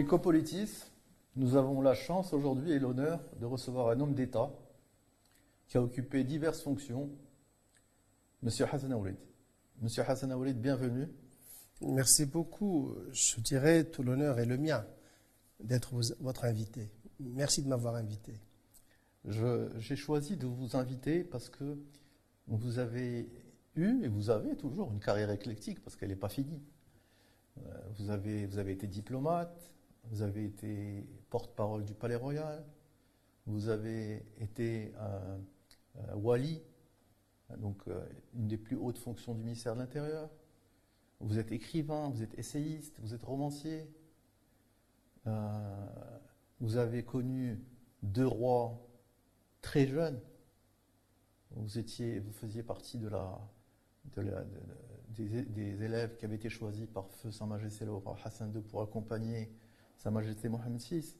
Ecopolitis, nous avons la chance aujourd'hui et l'honneur de recevoir un homme d'État qui a occupé diverses fonctions, M. Hassan Aourid. M. Hassan Aourid, bienvenue. Merci beaucoup. Je dirais tout l'honneur est le mien d'être votre invité. Merci de m'avoir invité. J'ai choisi de vous inviter parce que vous avez eu et vous avez toujours une carrière éclectique parce qu'elle n'est pas finie. Euh, vous avez, vous avez été diplomate, vous avez été porte-parole du Palais Royal, vous avez été un, wali, donc euh, une des plus hautes fonctions du ministère de l'Intérieur. Vous êtes écrivain, vous êtes essayiste, vous êtes romancier. Euh, vous avez connu deux rois très jeunes. Vous, étiez, vous faisiez partie de la, des, élèves qui avaient été choisis par feu Sa Majesté le roi Hassan II pour accompagner Sa Majesté Mohamed VI.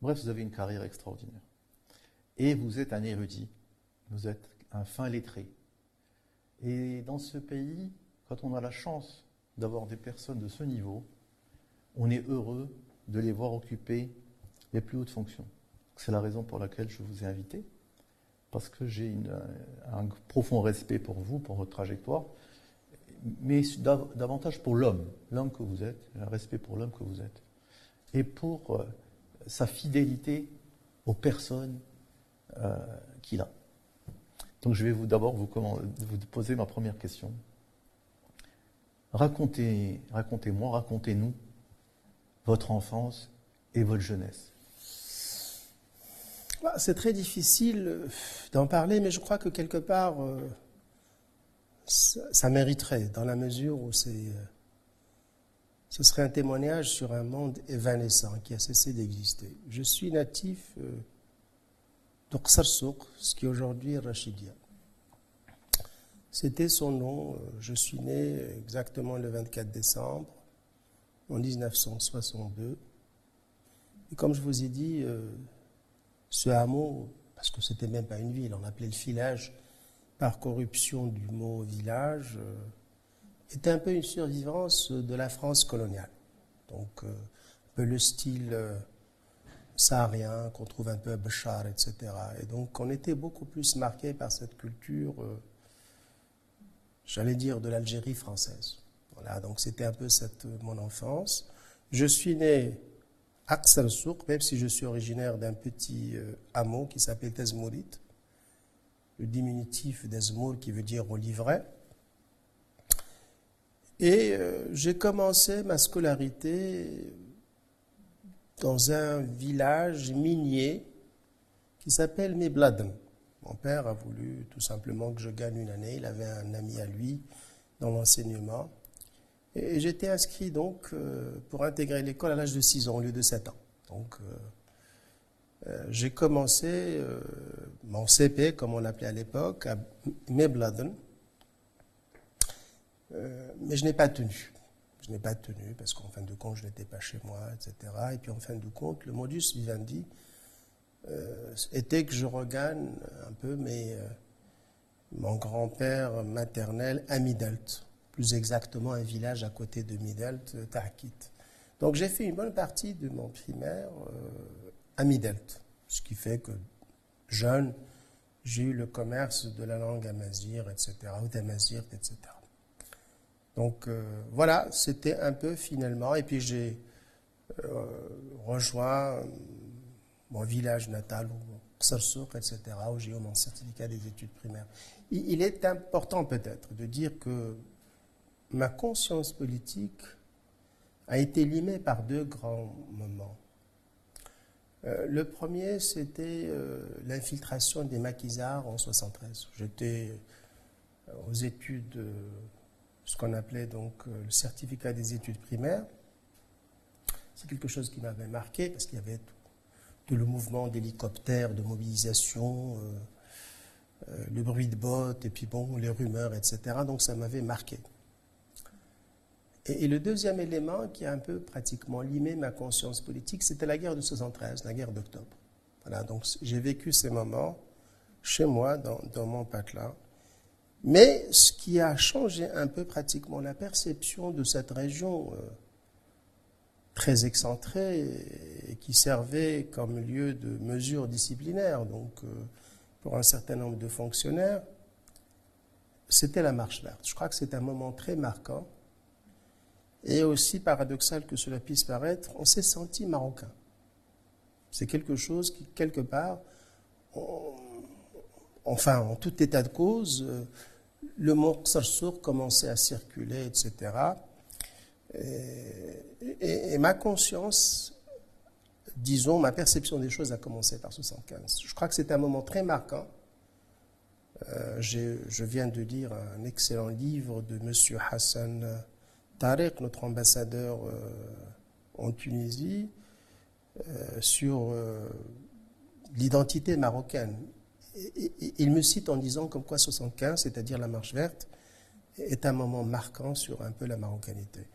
Bref, vous avez une carrière extraordinaire. Et vous êtes un érudit, vous êtes un fin lettré. Et dans ce pays, quand on a la chance d'avoir des personnes de ce niveau, on est heureux de les voir occuper les plus hautes fonctions. C'est la raison pour laquelle je vous ai invité, parce que j'ai un profond respect pour vous, pour votre trajectoire, mais davantage pour l'homme, l'homme que vous êtes, un respect pour l'homme que vous êtes, et pour euh, sa fidélité aux personnes euh, qu'il a. Donc je vais vous d'abord vous, poser ma première question. Racontez, racontez-moi, racontez-nous votre enfance et votre jeunesse. Bah, c'est très difficile euh, d'en parler, mais je crois que quelque part, ça, mériterait, dans la mesure où c'est, ce serait un témoignage sur un monde évanescent qui a cessé d'exister. Je suis natif euh, ce qui aujourd'hui est Rachidia. C'était son nom. Euh, je suis né exactement le 24 décembre en 1962. Et comme je vous ai dit, ce hameau, parce que c'était même pas une ville, on appelait le filage, par corruption du mot village, euh, était un peu une survivance de la France coloniale. Donc, euh, un peu le style euh, saharien qu'on trouve un peu à Bachar, etc. Et donc, on était beaucoup plus marqué par cette culture, j'allais dire, de l'Algérie française. Voilà, donc c'était un peu cette, mon enfance. Je suis né à Souk, même si je suis originaire d'un petit hameau qui s'appelle Tezmourit le diminutif d'Ezmour qui veut dire au livret. Et euh, j'ai commencé ma scolarité dans un village minier qui s'appelle Mebladen. Mon père a voulu tout simplement que je gagne une année. Il avait un ami à lui dans l'enseignement. Et j'étais inscrit donc euh, pour intégrer l'école à l'âge de 6 ans au lieu de 7 ans. Donc euh, euh, j'ai commencé euh, mon CP, comme on l'appelait à l'époque, à Mebladen. Euh, mais je n'ai pas tenu. Je n'ai pas tenu parce qu'en fin de compte, je n'étais pas chez moi, etc. Et puis en fin de compte, le modus vivendi était que je regagne un peu mes, mon grand-père maternel à Midelt, plus exactement un village à côté de Midelt, Tahkit. Donc j'ai fait une bonne partie de mon primaire à Midelt. Ce qui fait que, jeune, j'ai eu le commerce de la langue amazir, etc., ou d'amazir, etc. Donc euh, voilà, c'était un peu finalement. Et puis j'ai euh, rejoint euh, mon village natal, Sarsouk, etc., où j'ai eu mon certificat des études primaires. Il est important peut-être de dire que ma conscience politique a été limée par deux grands moments. Le premier, c'était l'infiltration des maquisards en 73. J'étais aux études, ce qu'on appelait donc le certificat des études primaires. C'est quelque chose qui m'avait marqué parce qu'il y avait tout, le mouvement d'hélicoptères, de mobilisation, le bruit de bottes et puis bon, les rumeurs, etc. Donc ça m'avait marqué. Et, le deuxième élément qui a un peu pratiquement limé ma conscience politique, c'était la guerre de 73, la guerre d'octobre. Voilà, donc j'ai vécu ces moments chez moi, dans, mon patelin. Mais ce qui a changé un peu pratiquement la perception de cette région, euh, très excentré et qui servait comme lieu de mesure disciplinaire, donc euh, pour un certain nombre de fonctionnaires, c'était la marche verte. Je crois que c'est un moment très marquant et aussi paradoxal que cela puisse paraître, on s'est senti marocain. C'est quelque chose qui, quelque part, enfin, en tout état de cause, euh, le mot Sarsour commençait à circuler, etc. Et, ma conscience, disons, ma perception des choses a commencé par 75. Je crois que c'est un moment très marquant. Euh, je viens de lire un excellent livre de M. Hassan Tarek, notre ambassadeur euh, en Tunisie, euh, sur l'identité marocaine. Il me cite en disant comme quoi 75, c'est-à-dire la marche verte, est un moment marquant sur un peu la marocanité.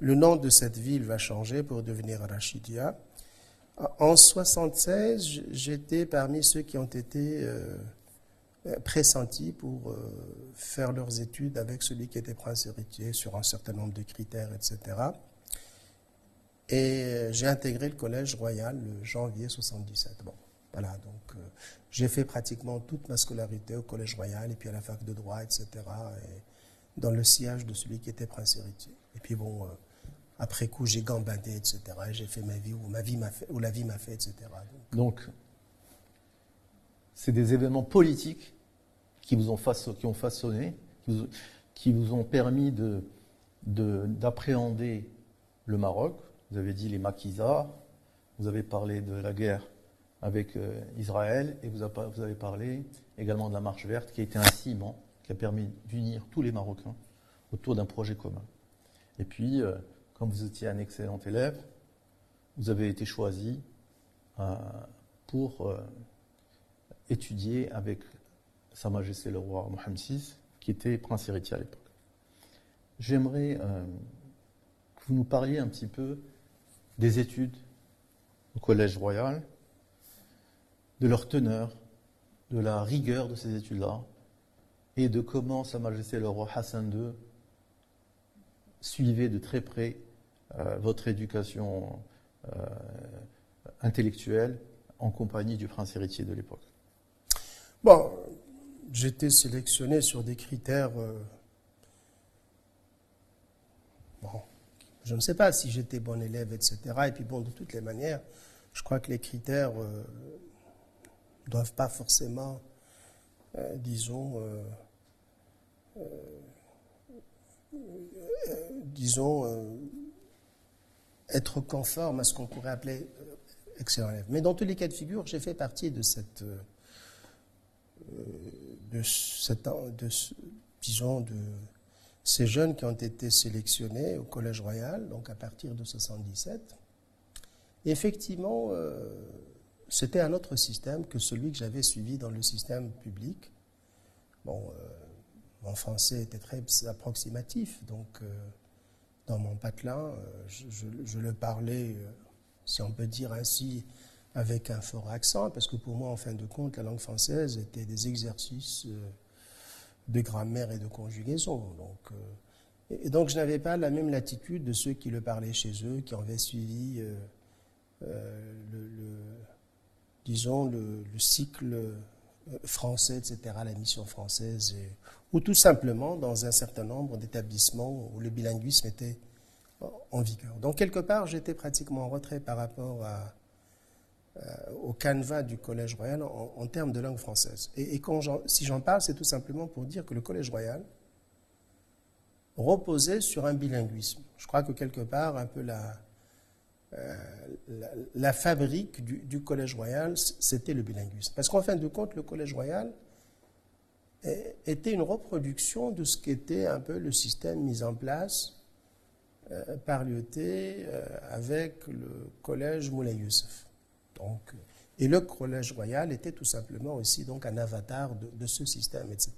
Le nom de cette ville va changer pour devenir Rachidia. En 76, j'étais parmi ceux qui ont été euh, pressentis pour euh, faire leurs études avec celui qui était prince héritier sur un certain nombre de critères, etc. Et j'ai intégré le collège royal le janvier 77. Bon, voilà, donc euh, j'ai fait pratiquement toute ma scolarité au collège royal et puis à la fac de droit, etc. Et dans le sillage de celui qui était prince héritier. Et puis bon, après coup, j'ai gambadé, etc. J'ai fait ma vie, ou, ma vie fait, ou la vie m'a fait, etc. Donc, c'est des événements politiques qui vous ont façonné, qui vous, ont permis de, d'appréhender le Maroc. Vous avez dit les maquisards, vous avez parlé de la guerre avec euh, Israël et vous, avez parlé également de la marche verte qui a été un ciment qui a permis d'unir tous les Marocains autour d'un projet commun. Et puis, euh, comme vous étiez un excellent élève, vous avez été choisi euh, pour étudier avec Sa Majesté le roi Mohamed VI, qui était prince héritier à l'époque. J'aimerais que vous nous parliez un petit peu des études au Collège royal, de leur teneur, de la rigueur de ces études-là, et de comment Sa Majesté le roi Hassan II suivait de très près euh, votre éducation euh, intellectuelle en compagnie du prince héritier de l'époque Bon, j'étais sélectionné sur des critères. Euh, bon, je ne sais pas si j'étais bon élève, etc. Et puis bon, de toutes les manières, je crois que les critères ne doivent pas forcément, disons, disons, être conforme à ce qu'on pourrait appeler euh, excellent élève. Mais dans tous les cas de figure, j'ai fait partie de cette, euh, de cette, de, disons, de ces jeunes qui ont été sélectionnés au Collège Royal, donc à partir de 77. effectivement, euh, c'était un autre système que celui que j'avais suivi dans le système public. Mon français était très approximatif, donc dans mon patelin. Euh, je, le parlais, euh, si on peut dire ainsi, avec un fort accent, parce que pour moi, en fin de compte, la langue française était des exercices euh, de grammaire et de conjugaison. Donc, et donc je n'avais pas la même latitude de ceux qui le parlaient chez eux, qui avaient suivi, le, disons, le, le, cycle français, etc., la mission française, ou tout simplement dans un certain nombre d'établissements où le bilinguisme était en vigueur. Donc quelque part, j'étais pratiquement en retrait par rapport euh, au canevas du Collège royal en, termes de langue française. Et, si j'en parle, c'est tout simplement pour dire que le Collège royal reposait sur un bilinguisme. Je crois que quelque part, un peu la, euh, la, fabrique du, Collège royal, c'était le bilinguisme. Parce qu'en fin de compte, le Collège royal était une reproduction de ce qu'était un peu le système mis en place euh, par l'IET euh, avec le collège Moulay Youssef. Donc, et le collège royal était tout simplement aussi donc un avatar de, ce système, etc.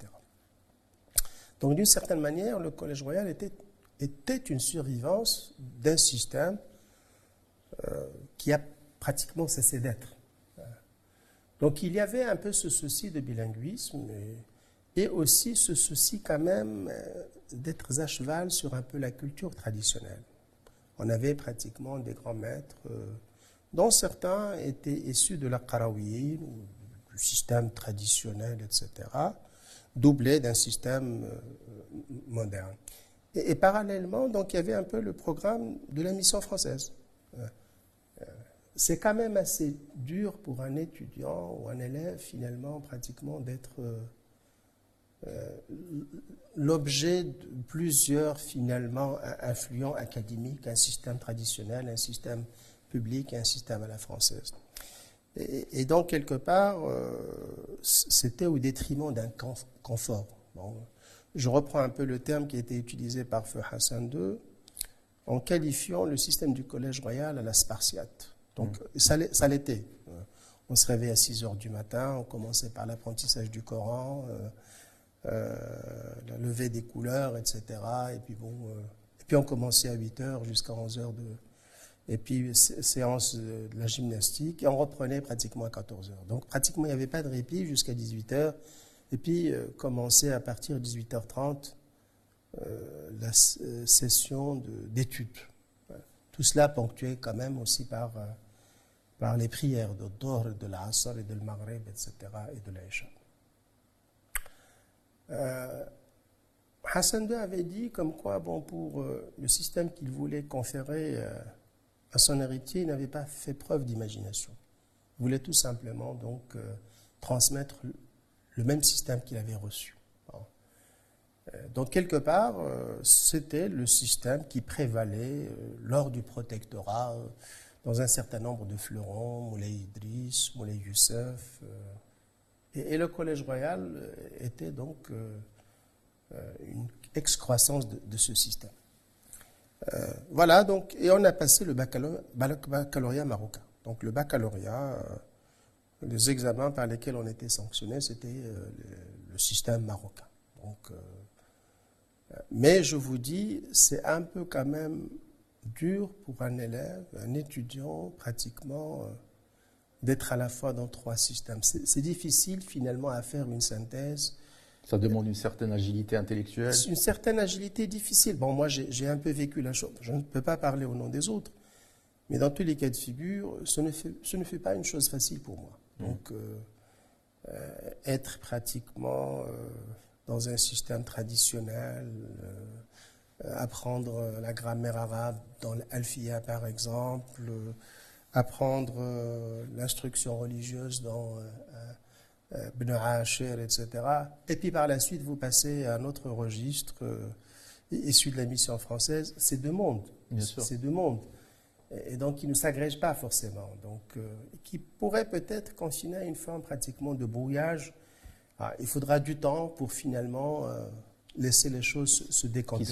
Donc d'une certaine manière, le collège royal était, une survivance d'un système qui a pratiquement cessé d'être. Donc il y avait un peu ce souci de bilinguisme. Et, et aussi ce souci quand même euh, d'être à cheval sur un peu la culture traditionnelle. on avait pratiquement des grands maîtres, euh, dont certains étaient issus de la Qarawiyin, du système traditionnel, etc., doublé d'un système euh, moderne. Et, parallèlement, donc, il y avait un peu le programme de la mission française. Euh, c'est quand même assez dur pour un étudiant ou un élève, finalement, pratiquement, d'être l'objet de plusieurs, finalement, influents académiques, un système traditionnel, un système public un système à la française. Et, donc, quelque part, euh, c'était au détriment d'un confort. je reprends un peu le terme qui a été utilisé par Feu Hassan II en qualifiant le système du Collège royal à la spartiate. Donc, mmh. ça l'était. On se réveillait à 6 heures du matin, on commençait par l'apprentissage du Coran. Euh, euh, la levée des couleurs, etc. Et puis bon, euh, et puis on commençait à 8 heures jusqu'à 11 heures de, et puis séance de la gymnastique, et on reprenait pratiquement à 14 heures. Donc pratiquement il n'y avait pas de répit jusqu'à 18 heures, et puis euh, commençait à partir de 18h30 la session d'études. Tout cela ponctué quand même aussi par, par les prières de Dor, de l'Asr et de l'Maghreb, etc. et de l'Aïcha. Euh, Hassan II avait dit comme quoi, bon, pour euh, le système qu'il voulait conférer euh, à son héritier, il n'avait pas fait preuve d'imagination. Il voulait tout simplement donc transmettre le même système qu'il avait reçu. Donc quelque part, c'était le système qui prévalait lors du protectorat dans un certain nombre de fleurons, Moulay Idriss, Moulay Youssef, et, le Collège royal euh, était donc euh, euh, une excroissance de, ce système. voilà, donc, et on a passé le baccalauréat, marocain. Donc le baccalauréat, les examens par lesquels on était sanctionné, c'était le, système marocain. Donc, mais je vous dis, c'est un peu quand même dur pour un élève, un étudiant pratiquement d'être à la fois dans trois systèmes. C'est difficile finalement à faire une synthèse. Ça demande une certaine agilité intellectuelle. Une certaine agilité difficile. Bon, moi j'ai un peu vécu la chose. Je ne peux pas parler au nom des autres. Mais dans tous les cas de figure, ce ne fait, ce ne fait pas une chose facile pour moi. Mmh. Donc, euh, euh, être pratiquement euh, dans un système traditionnel, apprendre la grammaire arabe dans l'Alfia par exemple, apprendre euh, l'instruction religieuse dans euh, euh, Ibn Ashir, etc. Et puis par la suite, vous passez à un autre registre issu de la mission française. C'est deux mondes. C'est deux mondes. Et donc, qui ne s'agrègent pas forcément. Donc, qui pourrait peut-être confiner à une forme pratiquement de brouillage. Ah, il faudra du temps pour finalement laisser les choses se décanter.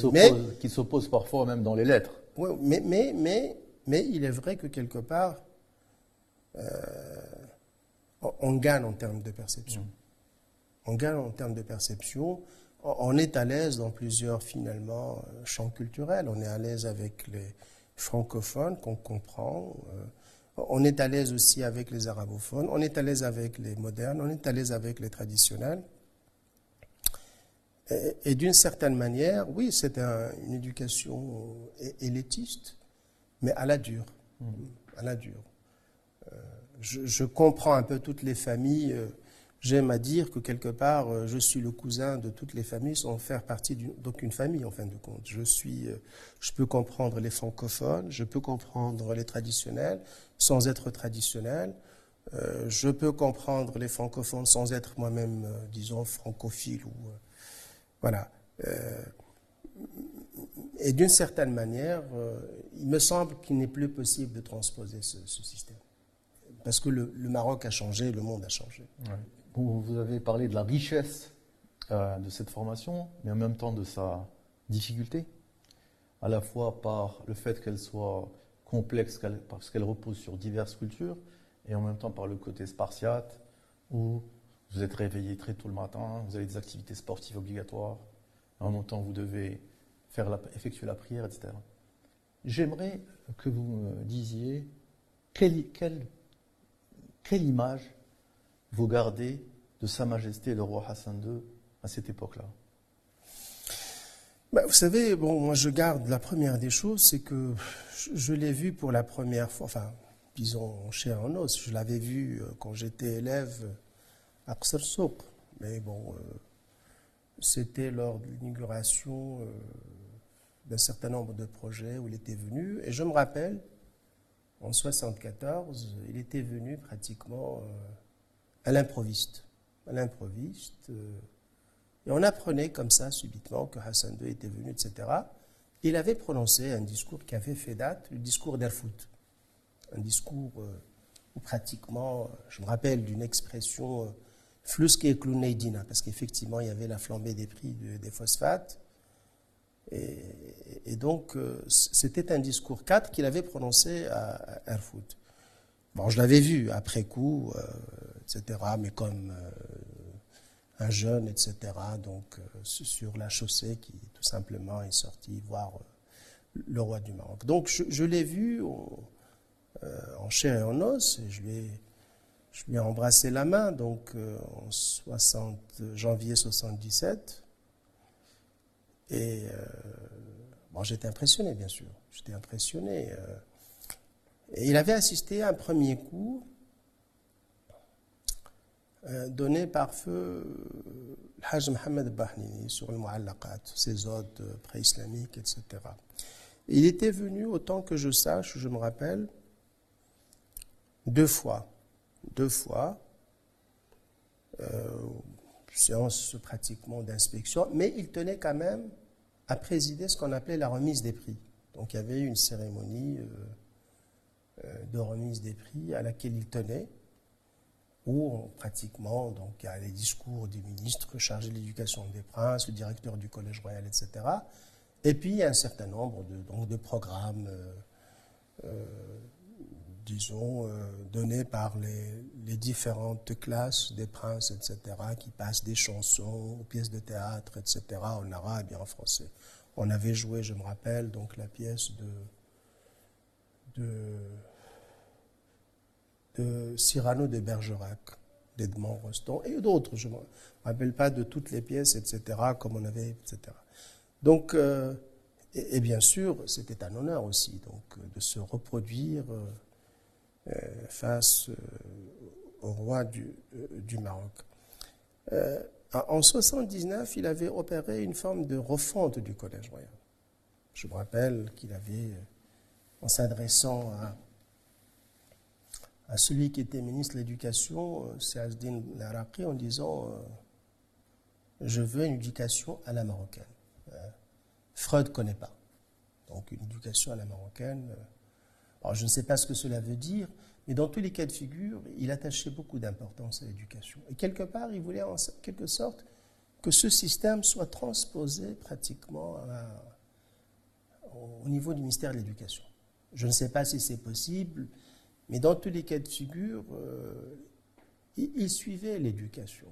Qui s'opposent parfois même dans les lettres. Oui, mais, mais, mais mais il est vrai que quelque part, euh, on gagne en termes de perception. Mm. On gagne en termes de perception. On est à l'aise dans plusieurs, finalement, euh, champs culturels. On est à l'aise avec les francophones qu'on comprend. Euh, on est à l'aise aussi avec les arabophones. On est à l'aise avec les modernes. On est à l'aise avec les traditionnels. Et, d'une certaine manière, oui, c'est une éducation élitiste mais à la dure. Mmh. À la dure. Euh, je, comprends un peu toutes les familles. Euh, j'aime à dire que quelque part, euh, je suis le cousin de toutes les familles sans faire partie d'aucune famille en fin de compte. Je suis, je peux comprendre les francophones, je peux comprendre les traditionnels sans être traditionnel. je peux comprendre les francophones sans être moi-même, disons, francophile ou voilà. Et d'une certaine manière, euh, il me semble qu'il n'est plus possible de transposer ce, système. Parce que le, Maroc a changé, le monde a changé. Vous, avez parlé de la richesse euh, de cette formation, mais en même temps de sa difficulté, à la fois par le fait qu'elle soit complexe, parce qu'elle repose sur diverses cultures, et en même temps par le côté spartiate, où vous êtes réveillé très tôt le matin, vous avez des activités sportives obligatoires, en même temps vous devez faire effectuer la prière, etc. J'aimerais que vous me disiez quelle, image vous gardez de Sa Majesté le roi Hassan II à cette époque-là? Bah, vous savez, bon, moi je garde la première des choses, c'est que je, l'ai vu pour la première fois, enfin, disons, cher en os. Je l'avais vu euh, quand j'étais élève à Qsr Mais bon, euh, c'était lors de l'inauguration euh, d'un certain nombre de projets où il était venu. Et je me rappelle, en 74, il était venu pratiquement à l'improviste. À l'improviste. Et on apprenait comme ça, subitement, que Hassan II était venu, etc. Il avait prononcé un discours qui avait fait date, le discours d'Erfout. Un discours euh, où pratiquement, je me rappelle d'une expression, euh, fluske et parce qu'effectivement, il y avait la flambée des prix des phosphates. Et, donc, euh, c'était un discours 4 qu'il avait prononcé à, Erfout. Bon, je l'avais vu après coup, etc., mais comme un jeune, etc. Donc euh, sur la chaussée qui tout simplement est sorti voir euh, le roi du Maroc. Donc je, l'ai vu euh, en chair et en os et je lui ai, je lui ai embrassé la main donc en 60, janvier 77 et bon j'étais impressionné bien sûr j'étais impressionné et il avait assisté à un premier coup euh, donné par feu euh, Hajj Mohamed Bahnini sur le Mu'allaqat, ses odes euh, pré-islamiques, etc. Il était venu, autant que je sache, je me rappelle, deux fois. Deux fois, séance pratiquement d'inspection, mais il tenait quand même à présider ce qu'on appelait la remise des prix. Donc il y avait une cérémonie de remise des prix à laquelle il tenait où pratiquement donc, il y a les discours des ministres chargés de l'éducation des princes, le directeur du Collège royal, etc. Et puis il y a un certain nombre de, programmes, euh, euh, disons, euh, donnés par les, les, différentes classes des princes, etc., qui passent des chansons aux pièces de théâtre, etc., en arabe et en français. On avait joué, je me rappelle, donc la pièce de, de de Cyrano de Bergerac, d'Edmond Rostand et d'autres. Je ne me rappelle pas de toutes les pièces, etc., comme on avait, etc. Donc, euh, et, bien sûr, c'était un honneur aussi donc, de se reproduire euh, face euh, au roi du, du Maroc. en 79, il avait opéré une forme de refonte du Collège royal. Je me rappelle qu'il avait, en s'adressant à à celui qui était ministre de l'Éducation, euh, c'est Asdin Laraqi, en disant euh, Je veux une éducation à la marocaine. Euh, Freud ne connaît pas. Donc une éducation à la marocaine. Alors je ne sais pas ce que cela veut dire, mais dans tous les cas de figure, il attachait beaucoup d'importance à l'éducation. Et quelque part, il voulait en quelque sorte que ce système soit transposé pratiquement au niveau du ministère de l'Éducation. Je ne sais pas si c'est possible. Mais dans tous les cas de figure, euh, il, suivait l'éducation.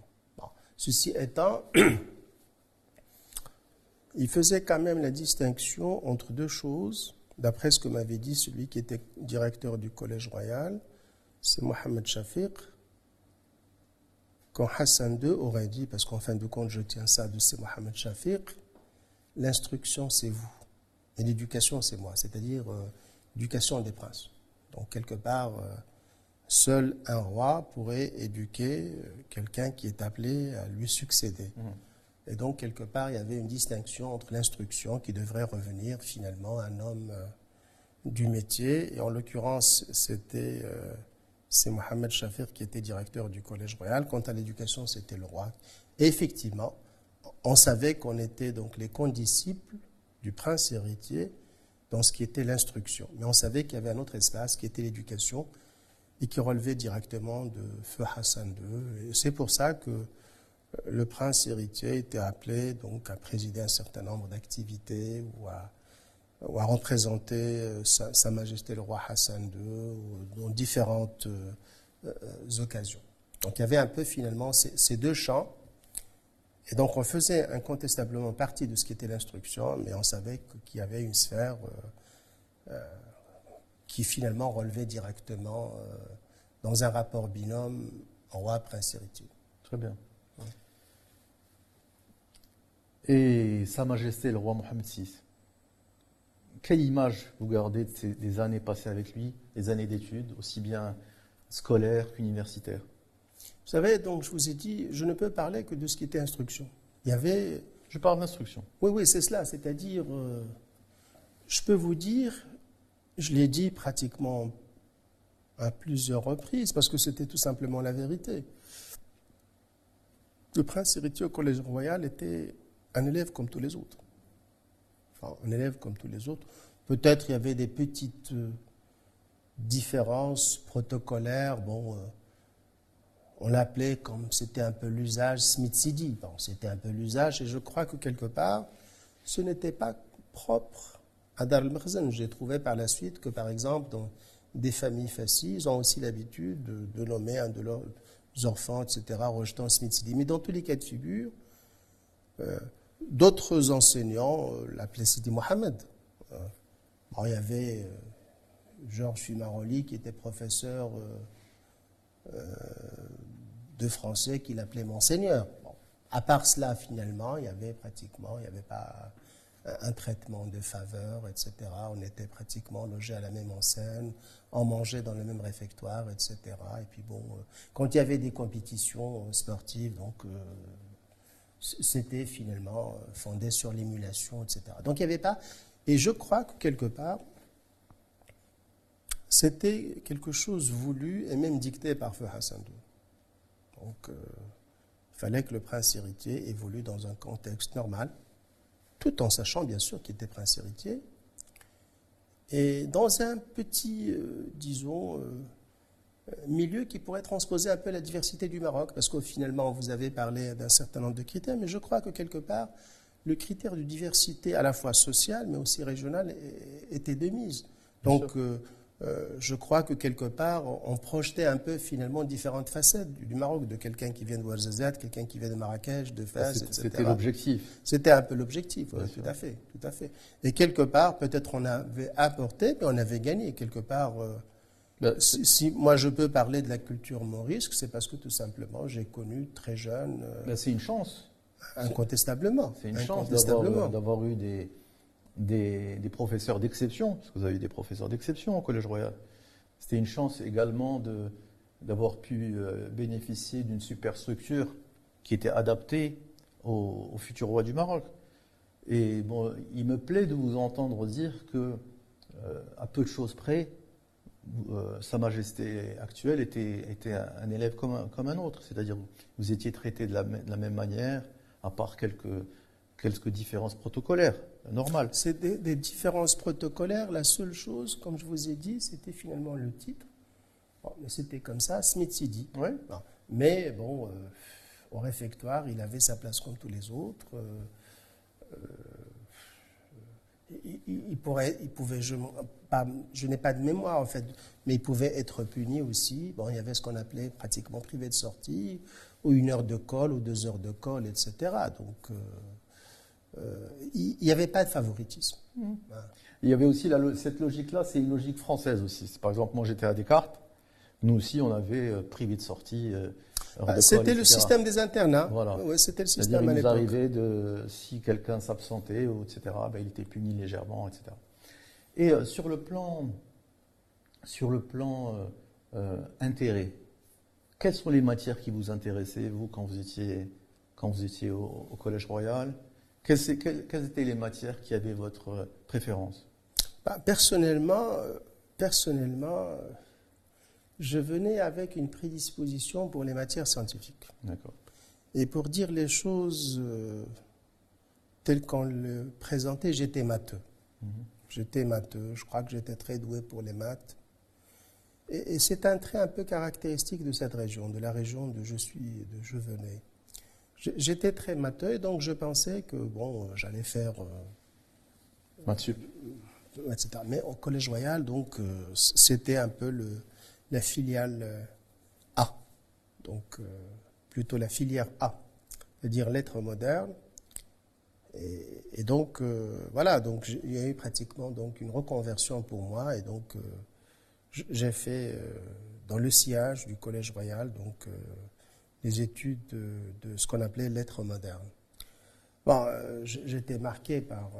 Ceci étant, il faisait quand même la distinction entre deux choses, d'après ce que m'avait dit celui qui était directeur du Collège royal, c'est Mohamed Shafiq, quand Hassan II aurait dit, parce qu'en fin de compte je tiens ça de c'est Mohamed Shafiq, l'instruction c'est vous, et l'éducation c'est moi, c'est-à-dire euh, l'éducation des princes. Donc, quelque part, euh, seul un roi pourrait éduquer euh, quelqu'un qui est appelé à lui succéder. Mmh. Et donc, quelque part, il y avait une distinction entre l'instruction qui devrait revenir finalement à un homme euh, du métier. Et en l'occurrence, c'était c'est Mohamed Shafir qui était directeur du Collège royal. Quant à l'éducation, c'était le roi. Et effectivement, on savait qu'on était donc les condisciples du prince héritier dans ce qui était l'instruction. Mais on savait qu'il y avait un autre espace qui était l'éducation et qui relevait directement de Feu Hassan II. C'est pour ça que euh, le prince héritier était appelé donc à présider un certain nombre d'activités ou à, représenter euh, sa, Majesté le roi Hassan II dans différentes euh, occasions. Donc il y avait un peu finalement ces, deux champs. Et donc on faisait incontestablement partie de ce qui était l'instruction, mais on savait qu'il y avait une sphère euh, euh, qui finalement relevait directement euh, dans un rapport binôme, roi-prince héritier. Très bien. Et Sa Majesté le roi Mohamed VI, quelle image vous gardez de ces, des années passées avec lui, des années d'études, aussi bien scolaires qu'universitaires? Vous savez, donc je vous ai dit, je ne peux parler que de ce qui était instruction. Il y avait. Je parle d'instruction. Oui, oui, c'est cela. C'est-à-dire, euh, je peux vous dire, je l'ai dit pratiquement à plusieurs reprises, parce que c'était tout simplement la vérité. Le prince héritier au Collège royal était un élève comme tous les autres. Enfin, un élève comme tous les autres. Peut-être il y avait des petites euh, différences protocolaires. Bon, euh, on l'appelait comme c'était un peu l'usage Smith Sidi. Bon, c'était un peu l'usage, et je crois que quelque part, ce n'était pas propre à Dar J'ai trouvé par la suite que, par exemple, dans des familles faciles, ont aussi l'habitude de, nommer un de leurs enfants, etc., rejetant Smith Sidi. Mais dans tous les cas de figure, euh, d'autres enseignants euh, l'appelaient Sidi Mohamed. Euh, il y avait euh, Georges Fumaroli qui était professeur de français qui l'appelait Monseigneur. Bon. À part cela, finalement, il y avait pratiquement, il n'y avait pas un traitement de faveur, etc. On était pratiquement logés à la même enseigne, on mangeait dans le même réfectoire, etc. Et puis bon, quand il y avait des compétitions sportives, donc c'était finalement fondé sur l'émulation, etc. Donc il n'y avait pas. Et je crois que quelque part, c'était quelque chose voulu et même dicté par Feu Hassan II. Donc euh, il fallait que le prince héritier évolue dans un contexte normal tout en sachant bien sûr qu'il était prince héritier. Et dans un petit, euh, disons, euh, milieu qui pourrait transposer un peu la diversité du Maroc, parce que finalement vous avez parlé d'un certain nombre de critères, mais je crois que quelque part, le critère de diversité à la fois sociale, mais aussi régionale, était de mise. Donc, euh, euh, je crois que quelque part, on projetait un peu finalement différentes facettes du, du Maroc, de quelqu'un qui vient de Ouarzazate, quelqu'un qui vient de Marrakech, de Fès, etc. C'était l'objectif. C'était un peu l'objectif, tout à fait, tout à fait. Et quelque part, peut-être on avait apporté, mais on avait gagné quelque part. Euh, si, si moi je peux parler de la culture morisque, c'est parce que tout simplement j'ai connu très jeune, euh, ben, c'est une chance. incontestablement, C'est une chance d'avoir eu des, des, des professeurs d'exception, parce que vous avez eu des professeurs d'exception au Collège Royal. C'était une chance également d'avoir pu euh, bénéficier d'une superstructure qui était adaptée au, au futur roi du Maroc. Et bon, il me plaît de vous entendre dire que, euh, à peu de choses près, euh, Sa Majesté actuelle était, était un, un élève comme un, comme un autre, c'est-à-dire vous, étiez traité de la, me- de la même manière, à part quelques, quelques différences protocolaires, normales. C'est des, des différences protocolaires. La seule chose, comme je vous ai dit, c'était finalement le titre. Bon, mais c'était comme ça, Smith Sidi. Oui. Bon. Mais bon, euh, au réfectoire, il avait sa place comme tous les autres. Euh, il- il pourrait, il pouvait, je, pas, je n'ai pas de mémoire en fait, mais il pouvait être puni aussi. Bon, il y avait ce qu'on appelait pratiquement privé de sortie, ou une heure de colle, ou deux heures de colle, etc. Donc, euh, euh, il n'y avait pas de favoritisme. Voilà. Il y avait aussi la cette logique-là, c'est une logique française aussi. Par exemple, moi j'étais à Descartes, nous aussi on avait euh, privé de sortie. Ah, de C'était le système des internats. Voilà. Ouais, c'était le système à il nous l'époque. arrivait de, si quelqu'un s'absentait, ou etc., ben, il était puni légèrement, etc. Et euh, sur le plan, sur le plan euh, euh, intérêt, quelles sont les matières qui vous intéressaient, vous, quand vous étiez, quand vous étiez au, au Collège Royal? Quelles, c'est- quelles- quelles étaient les matières qui avaient votre préférence? Bah, personnellement, personnellement, je venais avec une prédisposition pour les matières scientifiques. D'accord. Et pour dire les choses euh, telles qu'on le présentait, j'étais matheux. Mhm. J'étais matheux. Je crois que j'étais très doué pour les maths. Et, et c'est un trait un peu caractéristique de cette région, de la région de je suis, de je venais. J'étais très matheux, et donc je pensais que bon, euh, j'allais faire. euh, Maths sup. etc. Mais au Collège Royal, donc, euh, c'était un peu le, la filiale euh, A. Donc, euh, plutôt la filière A, c'est-à-dire lettres modernes. Et, et donc, euh, voilà, donc il y a eu pratiquement donc, une reconversion pour moi. Et donc, j'ai fait dans le sillage du Collège Royal, donc, les études de, de ce qu'on appelait lettres modernes. Bon, j'étais marqué par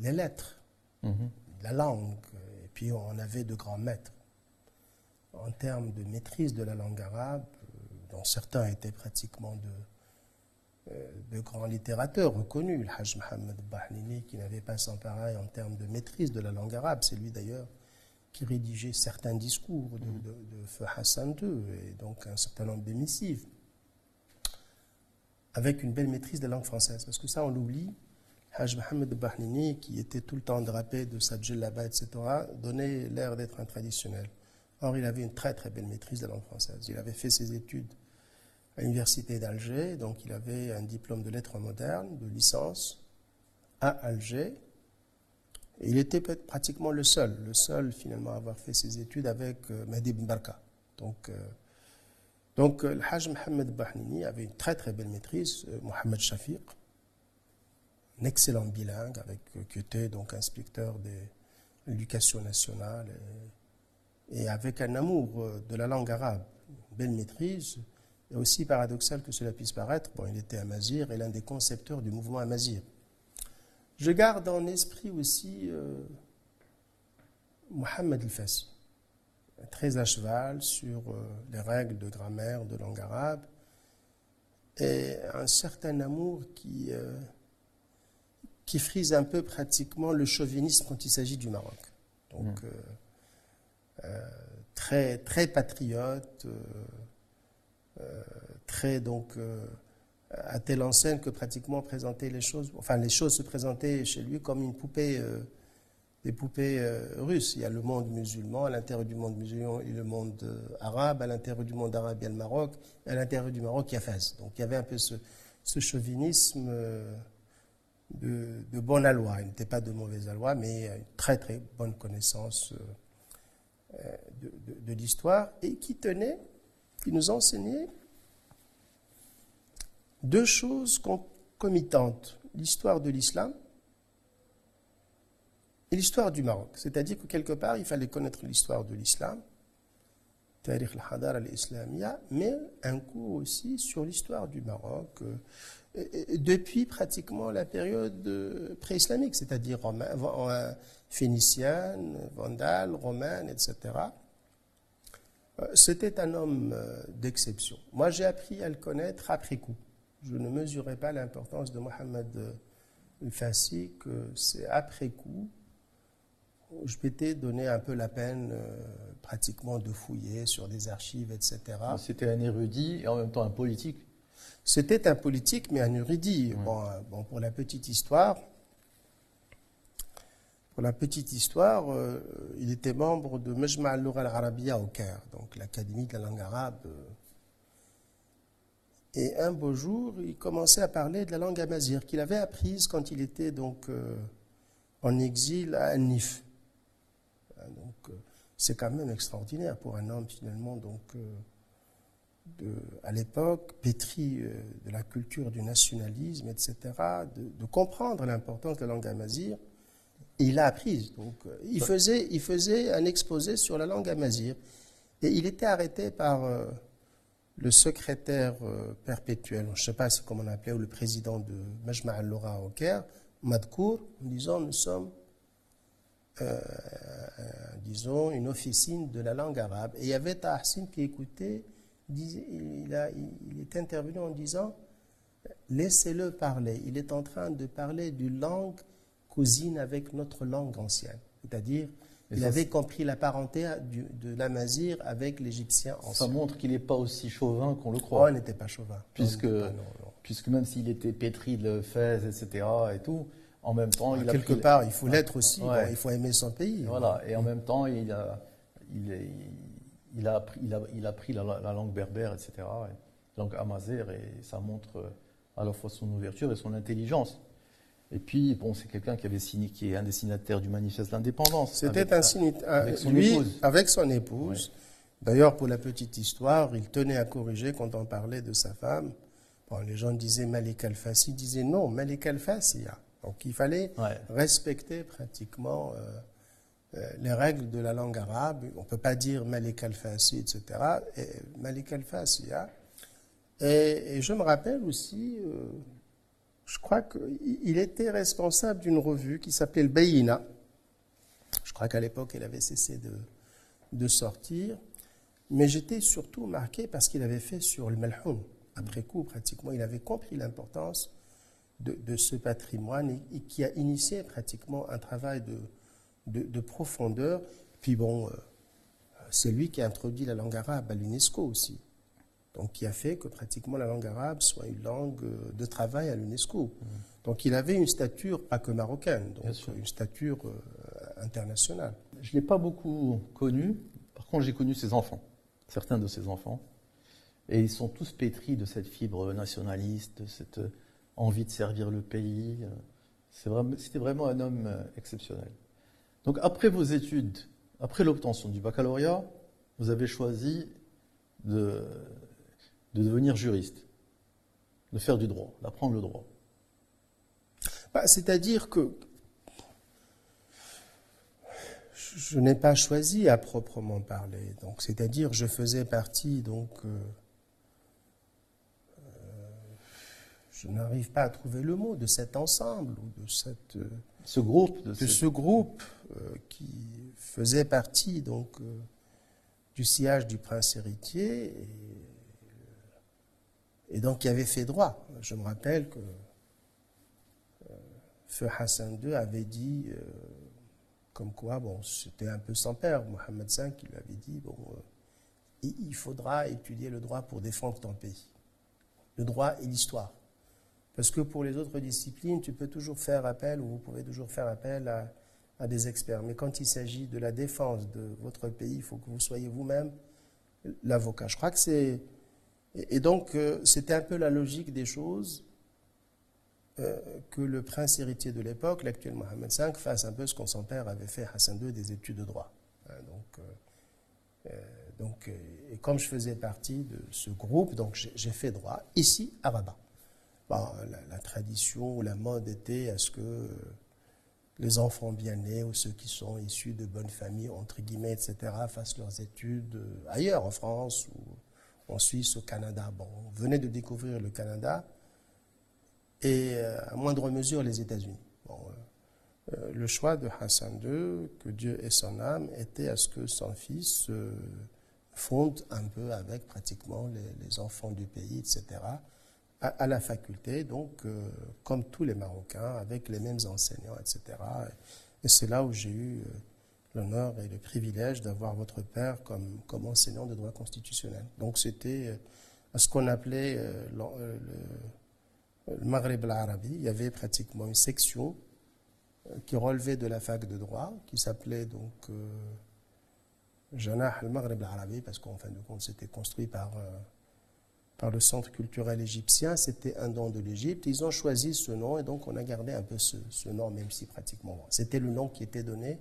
les lettres, Mhm. la langue, et puis on avait de grands maîtres. En termes de maîtrise de la langue arabe, euh, dont certains étaient pratiquement de, euh, de grands littérateurs reconnus, le Hajj Mohammed Bahnini, qui n'avait pas son pareil en termes de maîtrise de la langue arabe, c'est lui d'ailleurs qui rédigeait certains discours de, de, Hassan II, et donc un certain nombre de missives, avec une belle maîtrise de la langue française. Parce que ça, on l'oublie, Hajj Mohammed Bahnini, qui était tout le temps drapé de sa djellaba, etc., donnait l'air d'être un traditionnel. Or, il avait une très très belle maîtrise de la langue française. Il avait fait ses études à l'université d'Alger, donc il avait un diplôme de lettres modernes, de licence, à Alger. Il était pratiquement le seul, le seul finalement à avoir fait ses études avec euh, Mehdi Ben Barka. Donc, euh, euh, le Hajj Mohammed Bahnini avait une très très belle maîtrise, euh, Mohamed Shafiq, un excellent bilingue, avec, qui était donc inspecteur de l'éducation nationale, et avec un amour euh, de la langue arabe, une belle maîtrise, et aussi paradoxal que cela puisse paraître, bon, il était amazir et l'un des concepteurs du mouvement amazir. Je garde en esprit aussi euh, Mohamed El-Fassi, très à cheval sur euh, les règles de grammaire de langue arabe, et un certain amour qui, euh, qui frise un peu pratiquement le chauvinisme quand il s'agit du Maroc. Donc, euh, très, très patriote, euh, euh, très donc euh, à telle enseigne que pratiquement présenter les choses, enfin les choses se présentaient chez lui comme une poupée, euh, des poupées euh, russes. Il y a le monde musulman, à l'intérieur du monde musulman, il y a le monde euh, arabe, à l'intérieur du monde arabe, il y a le Maroc, à l'intérieur du Maroc, il y a Fès. Donc il y avait un peu ce, chauvinisme euh, de, de bonne aloi. Il n'était pas de mauvaise aloi, mais une très très bonne connaissance euh, euh, de, de- l'histoire et qui tenait, qui nous enseignait deux choses concomitantes l'histoire de l'islam et l'histoire du Maroc. C'est-à-dire que quelque part, il fallait connaître l'histoire de l'islam, Tariq al-Hadar al-Islamia, mais un coup aussi sur l'histoire du Maroc, euh, depuis pratiquement la période euh, pré-islamique, c'est-à-dire euh, phénicienne, vandale, romaine, etc. Euh, C'était un homme euh, d'exception. Moi, j'ai appris à le connaître après coup. Je ne mesurais pas l'importance de Mohamed euh, El-Fassi, que c'est après coup je m'étais donné un peu la peine euh, pratiquement de fouiller sur des archives, etc. C'était un érudit et en même temps un politique. C'était un politique, mais un érudit. Bon, bon, pour la petite histoire, pour la petite histoire, euh, il était membre de Majma' al-Lugha al-Arabiyya au Caire, donc l'Académie de la langue arabe. euh. Et un beau jour, il commençait à parler de la langue amazigh qu'il avait apprise quand il était donc euh, en exil à Nif. Donc, euh, c'est quand même extraordinaire pour un homme finalement donc à l'époque, pétri de la culture du nationalisme, etc., de, de comprendre l'importance de la langue amazigh. Il l'a apprise. Donc, euh, il, faisait, il faisait un exposé sur la langue amazigh. Et il était arrêté par euh, le secrétaire euh, perpétuel, je ne sais pas si comment on appelait, ou le président de Majma' al-Lura au Caire, Madkour, en disant Nous sommes, euh, disons, une officine de la langue arabe. Et il y avait Tahsin qui écoutait disait- il, a- il est intervenu en disant Laissez-le parler. Il est en train de parler d'une langue cousine avec notre langue ancienne. C'est-à-dire, il ça, avait compris la parenté du- de l'amazir avec l'égyptien Ça ancien. montre qu'il n'est pas aussi chauvin qu'on le Oh, croit. il n'était pas chauvin. Puisque- Non, non, non. Puisque même s'il était pétri de Fès, etc., et tout, en même temps, il a Quelque pris- part, il faut l'être aussi. Ouais. Bon, il faut aimer son pays. Voilà, et en même temps, il a, il, est- il a, appris, il a, il a la, la langue berbère, etc., et la langue amazère, et ça montre euh, à la fois son ouverture et son intelligence. Et puis, bon, c'est quelqu'un qui avait signé, qui est un des signataires du manifeste de l'indépendance. C'était un signe. avec son lui, épouse. avec son épouse. D'ailleurs, pour la petite histoire, il tenait à corriger quand on parlait de sa femme. Bon, les gens disaient Malik Al-Fassi, disaient non, Malik Al-Fassia. Donc il fallait Ouais. respecter pratiquement euh, euh, les règles de la langue arabe. On ne peut pas dire Malik Al-Fassi, etc. Et Malik Al-Fassia. Et, et je me rappelle aussi, euh, je crois qu'il était responsable d'une revue qui s'appelait le Bayina. Je crois qu'à l'époque, elle avait cessé de, de sortir. Mais j'étais surtout marqué parce qu'il avait fait sur le Malhoun. Après coup, pratiquement, il avait compris l'importance de, de, ce patrimoine et, qui a initié pratiquement un travail de, de, de profondeur. Puis bon, euh, c'est lui qui a introduit la langue arabe à l'UNESCO aussi. Donc, qui a fait que pratiquement la langue arabe soit une langue euh, de travail à l'UNESCO. Mmh. Donc, il avait une stature pas que marocaine, donc une stature euh, internationale. Je ne l'ai pas beaucoup connu. Par contre, j'ai connu ses enfants, certains de ses enfants. Et ils sont tous pétris de cette fibre nationaliste, de cette envie de servir le pays. C'était vraiment, vraiment un homme euh, exceptionnel. Donc, après vos études, après l'obtention du baccalauréat, vous avez choisi de de devenir juriste, de faire du droit, d'apprendre le droit bah, C'est-à-dire que je n'ai pas choisi à proprement parler. Donc, c'est-à-dire, je faisais partie, donc, euh, euh, je n'arrive pas à trouver le mot de cet ensemble ou de cette, euh, ce groupe, de, ce groupe qui faisait partie donc du sillage du prince héritier. Et, et donc, il avait fait droit. Je me rappelle que euh, Feu Hassan II avait dit, euh, comme quoi, bon, c'était un peu sans père, Mohamed V qui lui avait dit, bon, euh, il faudra étudier le droit pour défendre ton pays. Le droit et l'histoire. Parce que pour les autres disciplines, tu peux toujours faire appel, ou vous pouvez toujours faire appel à, à des experts. Mais quand il s'agit de la défense de votre pays, il faut que vous soyez vous-même l'avocat. Je crois que c'est et, donc, euh, c'était un peu la logique des choses euh, que le prince héritier de l'époque, l'actuel Mohamed V, fasse un peu ce qu'on son père avait fait, Hassan II, des études de droit. Hein, donc, euh, donc et comme je faisais partie de ce groupe, donc j'ai fait droit ici à Rabat. La, la, tradition ou la mode était à ce que les enfants bien nés ou ceux qui sont issus de bonnes familles, entre guillemets, etc., fassent leurs études ailleurs, en France ou en Suisse, au Canada. Bon, on venait de découvrir le Canada et euh, à moindre mesure les États-Unis. Euh, euh, le choix de Hassan II, que Dieu ait son âme, était à ce que son fils fonde un peu avec pratiquement les, les enfants du pays, etc., à, à la faculté, donc comme tous les Marocains, avec les mêmes enseignants, etc. Et c'est là où j'ai eu l'honneur et le privilège d'avoir votre père comme, comme enseignant de droit constitutionnel. Donc c'était euh, ce qu'on appelait euh, euh, le, le Maghreb al-Arabi. Il y avait pratiquement une section qui relevait de la fac de droit, qui s'appelait donc Janah al-Maghreb al-Arabi, parce qu'en fin de compte, c'était construit par, par le centre culturel égyptien. C'était un don de l'Égypte. Ils ont choisi ce nom, et donc on a gardé un peu ce nom, même si pratiquement. C'était le nom qui était donné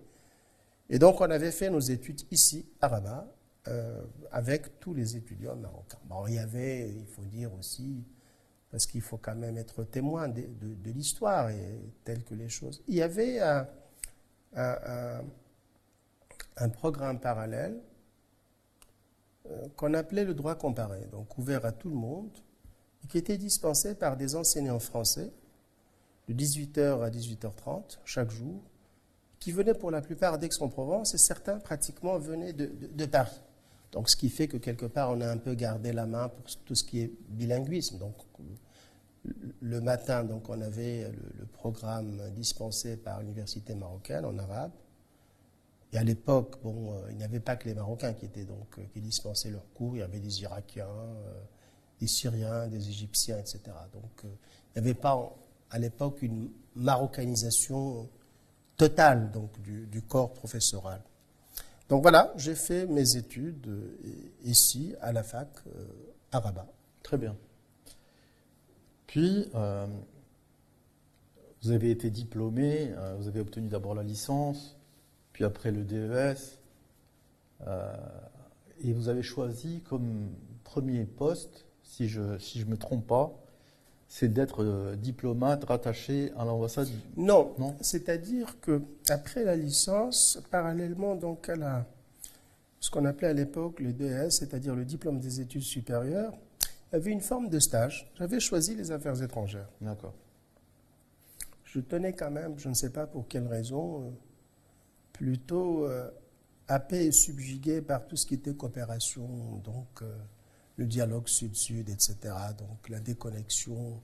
et donc, on avait fait nos études ici, à Rabat, euh, avec tous les étudiants marocains. Bon, il y avait, il faut dire aussi, parce qu'il faut quand même être témoin de, l'histoire et telles que les choses. Il y avait un programme parallèle euh, qu'on appelait le droit comparé, donc ouvert à tout le monde, et qui était dispensé par des enseignants français de 18h à 18h30 chaque jour, qui venaient pour la plupart d'Aix-en-Provence et certains pratiquement venaient de, Paris. Donc, ce qui fait que quelque part, on a un peu gardé la main pour tout ce qui est bilinguisme. Donc, le matin, donc, on avait le, programme dispensé par l'université marocaine en arabe. Et à l'époque, bon, euh, il n'y avait pas que les Marocains qui étaient donc euh, qui dispensaient leurs cours. Il y avait des Irakiens, euh, des Syriens, des Égyptiens, etc. Donc, il n'y avait pas à l'époque une marocanisation total donc, du, corps professoral. Donc voilà, j'ai fait mes études euh, ici à la fac euh, à Rabat. Très bien. Puis, euh, vous avez été diplômé, vous avez obtenu d'abord la licence, puis après le DES, et vous avez choisi comme premier poste, si je ne me trompe pas, c'est d'être euh, diplomate rattaché à l'ambassade Non, non c'est-à-dire que après la licence, parallèlement donc à la, ce qu'on appelait à l'époque le DS, c'est-à-dire le diplôme des études supérieures, il y avait une forme de stage. J'avais choisi les affaires étrangères. D'accord. je tenais quand même, je ne sais pas pour quelle raison, euh, plutôt euh, happé et subjugué par tout ce qui était coopération, donc euh, le dialogue sud-sud, etc., donc la déconnexion.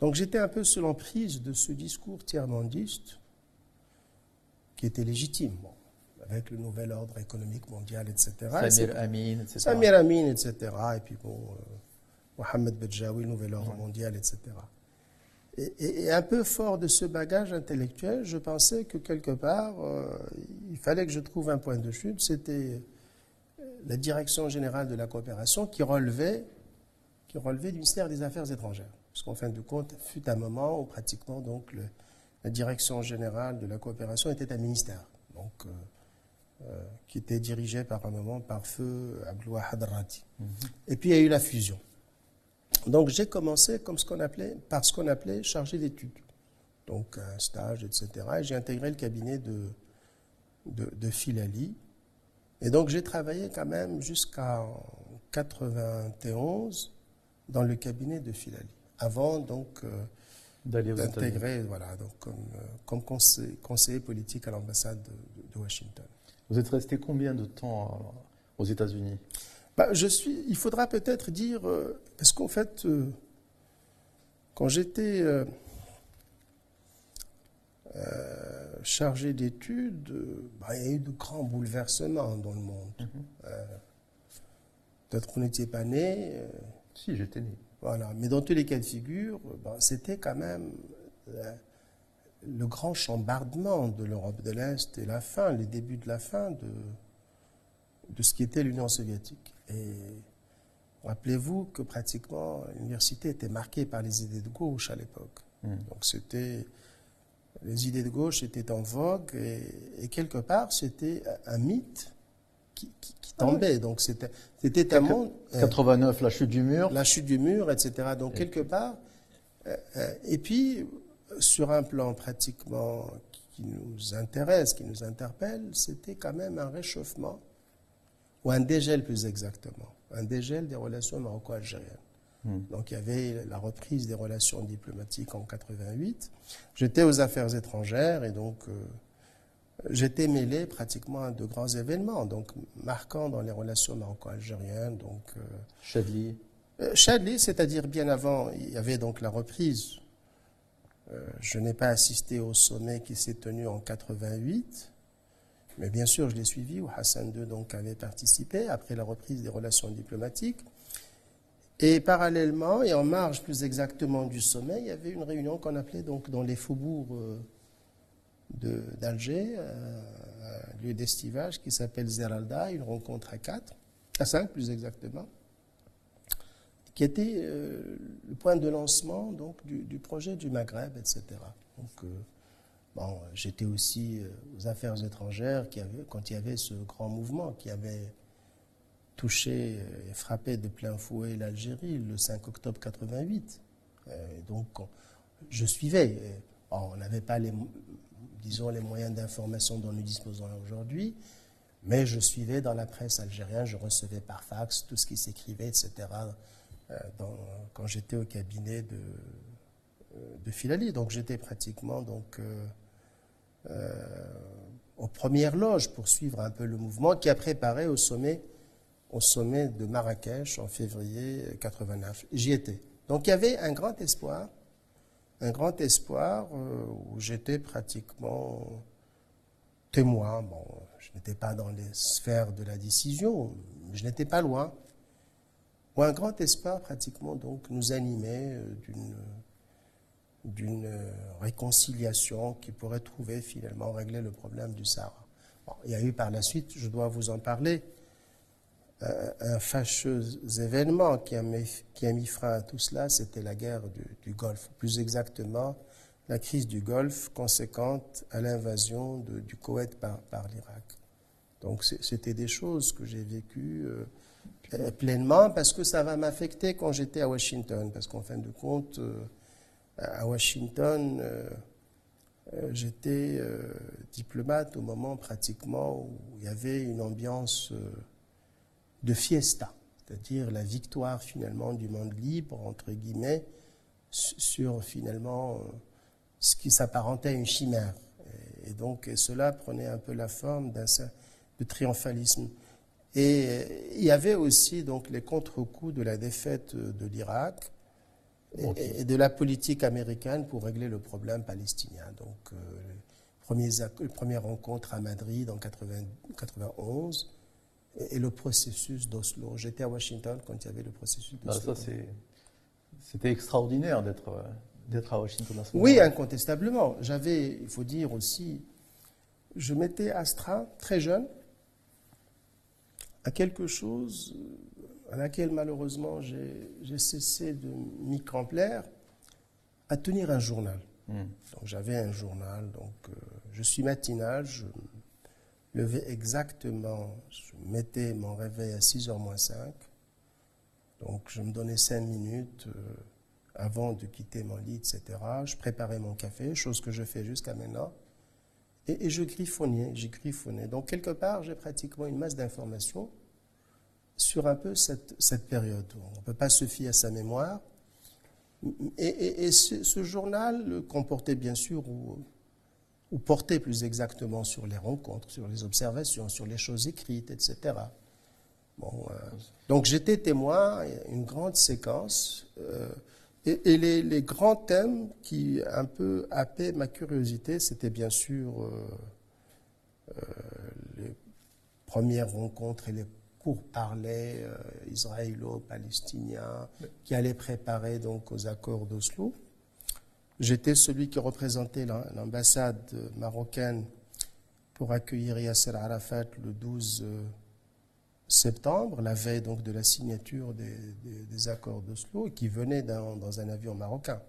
Donc j'étais un peu sous l'emprise de ce discours tiers-mondiste qui était légitime, bon, avec le nouvel ordre économique mondial, etc. Et Samir Amin, etc. Samir Amin, etc. Et puis bon, euh, Mohamed Bedjaoui, Nouvel Ordre Mondial, etc. Et, et- et un peu fort de ce bagage intellectuel, je pensais que quelque part, euh, il fallait que je trouve un point de chute. C'était la direction générale de la coopération qui relevait, qui relevait du ministère des Affaires étrangères. Parce qu'en fin de compte, fut un moment où pratiquement donc le- la direction générale de la coopération était un ministère. Donc, euh, euh, qui était dirigé par un moment par feu Abdelwahad Rati. Et puis il y a eu la fusion. Donc j'ai commencé comme ce qu'on appelait, par ce qu'on appelait chargé d'études. Donc un stage, etc. Et j'ai intégré le cabinet de, de, de Filali. Et donc j'ai travaillé quand même jusqu'en 91 dans le cabinet de Filali. Avant donc euh, d'intégrer, voilà, donc comme, euh, comme conseiller, conseiller politique à l'ambassade de- de Washington. Vous êtes resté combien de temps euh, aux États-Unis? Bah, je suis, il faudra peut-être dire, euh, parce qu'en fait, quand j'étais euh, euh, chargé d'études, bah, il y a eu de grands bouleversements dans le monde. Mhm. Euh, Peut-être qu'on n'était pas né, euh, Si, j'étais né. voilà. Mais dans tous les cas de figure, bah, c'était quand même euh, le grand chambardement de l'Europe de l'Est et la fin, les débuts de la fin de, de ce qui était l'Union soviétique. Et rappelez-vous que pratiquement l'université était marquée par les idées de gauche à l'époque. Mhm. Donc c'était les idées de gauche étaient en vogue et, et quelque part c'était un mythe qui, qui- qui Ah tombait. Donc c'était c'était un monde. euh, 89, la chute du mur. la chute du mur, etc. Donc, Et- quelque part. euh, euh, et puis, euh, sur un plan pratiquement qui nous intéresse, qui nous interpelle, c'était quand même un réchauffement, ou un dégel plus exactement, un dégel des relations maroco-algériennes. Hmm. Donc, il y avait la reprise des relations diplomatiques en 88. J'étais aux affaires étrangères et donc. euh, J'étais mêlé pratiquement à de grands événements, donc marquants dans les relations maroco-algériennes. Donc, euh, Chadli. euh, Chadli, c'est-à-dire bien avant, il y avait donc la reprise. Euh, je n'ai pas assisté au sommet qui s'est tenu en 88, mais bien sûr, je l'ai suivi, où Hassan II donc, avait participé après la reprise des relations diplomatiques. Et parallèlement, et en marge plus exactement du sommet, il y avait une réunion qu'on appelait donc dans les faubourgs euh, d'Alger, euh, un lieu d'estivage qui s'appelle Zeralda, une rencontre à quatre, à cinq plus exactement qui était euh, le point de lancement donc, du, projet du Maghreb, etc. Donc, bon, j'étais aussi aux affaires étrangères quand il y avait ce grand mouvement qui avait touché et frappé de plein fouet l'Algérie le 5 octobre 88. Euh, donc, on- je suivais. Euh, on n'avait pas les, disons, les moyens d'information dont nous disposons aujourd'hui, mais je suivais dans la presse algérienne, je recevais par fax tout ce qui s'écrivait, etc. euh, quand j'étais au cabinet de, de Filali. Donc j'étais pratiquement donc, aux premières loges pour suivre un peu le mouvement qui a préparé au sommet, au sommet de Marrakech en février 89. J'y étais. Donc il y avait un grand espoir, un grand espoir euh, où j'étais pratiquement témoin. Bon, je n'étais pas dans les sphères de la décision, mais je n'étais pas loin où un grand espoir pratiquement donc nous animait euh, d'une d'une euh, réconciliation qui pourrait trouver finalement régler le problème du Sahara. Bon, il y a eu par la suite, je dois vous en parler, euh, un fâcheux événement qui a, mis, qui a mis frein à tout cela, c'était la guerre du, du Golfe, plus exactement la crise du Golfe conséquente à l'invasion du Koweït par, par l'Irak. Donc c'était des choses que j'ai vécues euh, euh, pleinement parce que ça va m'affecter quand j'étais à Washington. Parce qu'en fin de compte, euh, à Washington, euh, euh, j'étais diplomate au moment pratiquement où il y avait une ambiance de fiesta, c'est-à-dire la victoire finalement du monde libre, entre guillemets, su- sur finalement ce qui s'apparentait à une chimère. Et, donc cela prenait un peu la forme d'un de triomphalisme. Et il y avait aussi donc les contre-coups de la défaite de l'Irak et, de la politique américaine pour régler le problème palestinien. Donc, euh, les, premières, rencontres à Madrid en 1991 et, le processus d'Oslo. J'étais à Washington quand il y avait le processus ah, d'Oslo. c'était extraordinaire d'être d'être à Washington à ce Oui, incontestablement. J'avais, il faut dire aussi, je m'étais astreint très jeune à quelque chose à laquelle malheureusement j'ai cessé de m'y complaire, à tenir un journal. Hmm. Donc j'avais un journal, donc euh, je suis matinal, je levais exactement, je mettais mon réveil à 6h moins 5, donc je me donnais 5 minutes euh, avant de quitter mon lit, etc. Je préparais mon café, chose que je fais jusqu'à maintenant, et, je griffonnais, j'ai griffonné. Donc quelque part, j'ai pratiquement une masse d'informations sur un peu cette, période. On ne peut pas se fier à sa mémoire. Et, ce, journal comportait bien sûr, ou, portait plus exactement sur les rencontres, sur les observations, sur les choses écrites, etc. Bon, euh, donc j'étais témoin, une grande séquence, euh, et, les, les, grands thèmes qui un peu happaient ma curiosité, c'était bien sûr euh, les premières rencontres et les pour parler euh, israélo-palestinien, qui allait préparer donc aux accords d'Oslo. J'étais celui qui représentait l'ambassade marocaine pour accueillir Yasser Arafat le 12 euh, septembre, la veille donc de la signature des, accords d'Oslo, qui venait dans, dans, un avion marocain.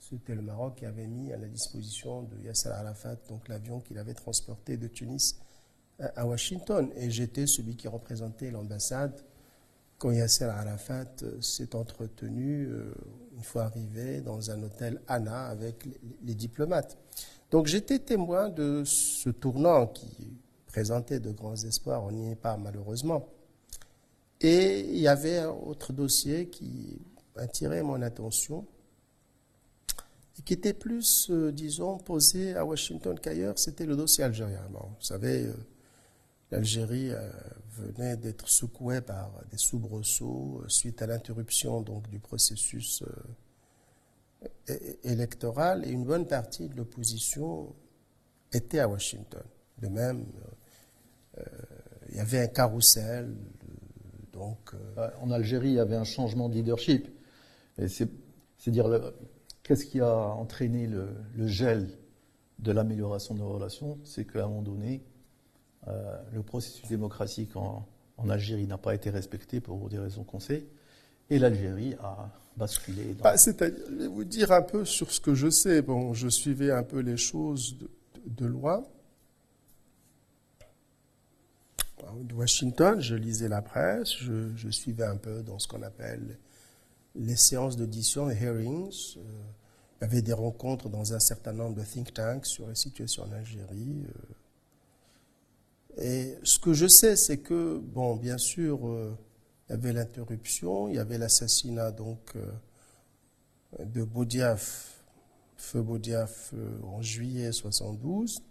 C'était le Maroc qui avait mis à la disposition de Yasser Arafat donc l'avion qu'il avait transporté de Tunis à Washington et j'étais celui qui représentait l'ambassade quand Yasser Arafat euh, s'est entretenu euh, une fois arrivé dans un hôtel Anna avec les diplomates. Donc j'étais témoin de ce tournant qui présentait de grands espoirs, on n'y est pas malheureusement. Et il y avait un autre dossier qui attirait mon attention et qui était plus, euh, disons, posé à Washington qu'ailleurs, c'était le dossier algérien. vous savez, l'Algérie euh, venait d'être secouée par des soubresauts euh, suite à l'interruption donc du processus euh, électoral et une bonne partie de l'opposition était à Washington. De même, il y avait un carrousel. Donc, En Algérie, il y avait un changement de leadership. C'est dire qu'est-ce qui a entraîné le, le gel de l'amélioration de nos relations? C'est qu'à un moment donné, euh, le processus démocratique en, Algérie n'a pas été respecté pour des raisons qu'on sait, et l'Algérie a basculé. Bah, je vais vous dire un peu sur ce que je sais. Bon, je suivais un peu les choses de, loin. De Washington, je lisais la presse, je, suivais un peu dans ce qu'on appelle les séances d'audition, les hearings. Euh, il y avait des rencontres dans un certain nombre de think tanks sur la situation en Algérie. Euh, et ce que je sais, c'est que, bon, bien sûr, euh, il y avait l'interruption, il y avait l'assassinat donc euh, de Boudiaf, feu Boudiaf, euh, en juillet 72.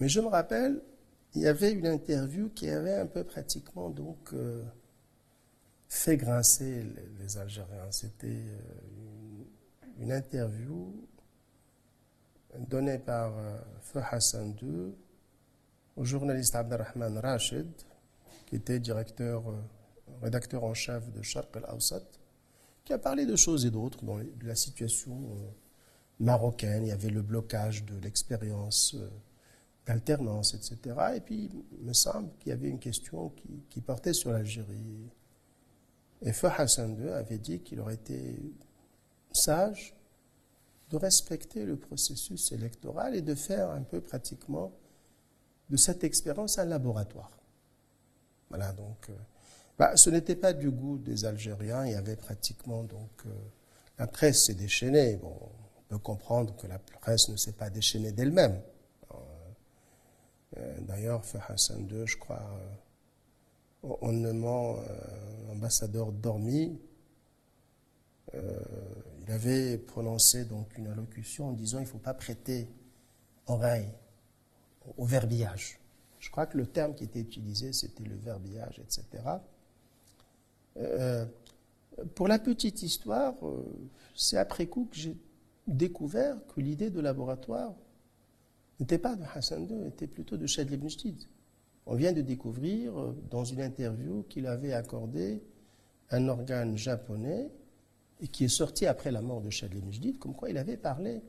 Mais je me rappelle, il y avait une interview qui avait un peu pratiquement donc fait grincer les, Algériens. C'était une, une interview donné par euh, Feu Hassan II au journaliste Abdelrahman Rachid, qui était directeur, euh, rédacteur en chef de Sharq al-Awsat, qui a parlé de choses et d'autres, de la situation euh, marocaine. Il y avait le blocage de l'expérience d'alternance, etc. Et puis, il me semble qu'il y avait une question qui, qui portait sur l'Algérie. Et Feu Hassan II avait dit qu'il aurait été sage de respecter le processus électoral et de faire un peu pratiquement de cette expérience un laboratoire. Voilà, donc, euh, bah, ce n'était pas du goût des Algériens, il y avait pratiquement, donc, euh, la presse s'est déchaînée. Bon, on peut comprendre que la presse ne s'est pas déchaînée d'elle-même. Euh, d'ailleurs, Hassan II, je crois, en nommant ambassadeur dormi, il avait prononcé donc une allocution en disant il ne faut pas prêter oreille au verbillage. Je crois que le terme qui était utilisé, c'était le verbillage, etc. Euh, pour la petite histoire, euh, c'est après coup que j'ai découvert que l'idée de laboratoire n'était pas de Hassan II, était plutôt de Shadli ibn On vient de découvrir euh, dans une interview qu'il avait accordé un organe japonais et qui est sorti après la mort de Shadli ibn comme quoi il avait parlé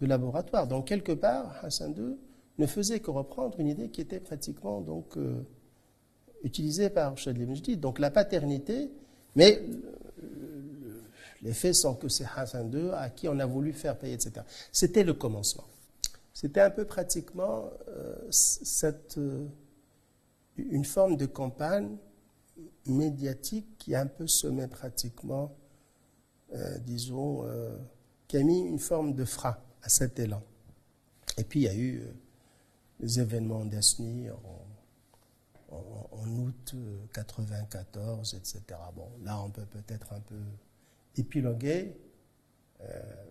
de laboratoire. Donc quelque part, Hassan II ne faisait que reprendre une idée qui était pratiquement donc euh, utilisée par Shadli ibn Donc la paternité, mais les faits sont que c'est Hassan II à qui on a voulu faire payer, etc. C'était le commencement. C'était un peu pratiquement euh, euh, une forme de campagne médiatique qui un peu semé pratiquement, euh, disons, qui a mis une forme de frein à cet élan. Et puis il y a eu les événements d'Asni en, en, août 94, etc. Bon, là on peut peut-être un peu épiloguer,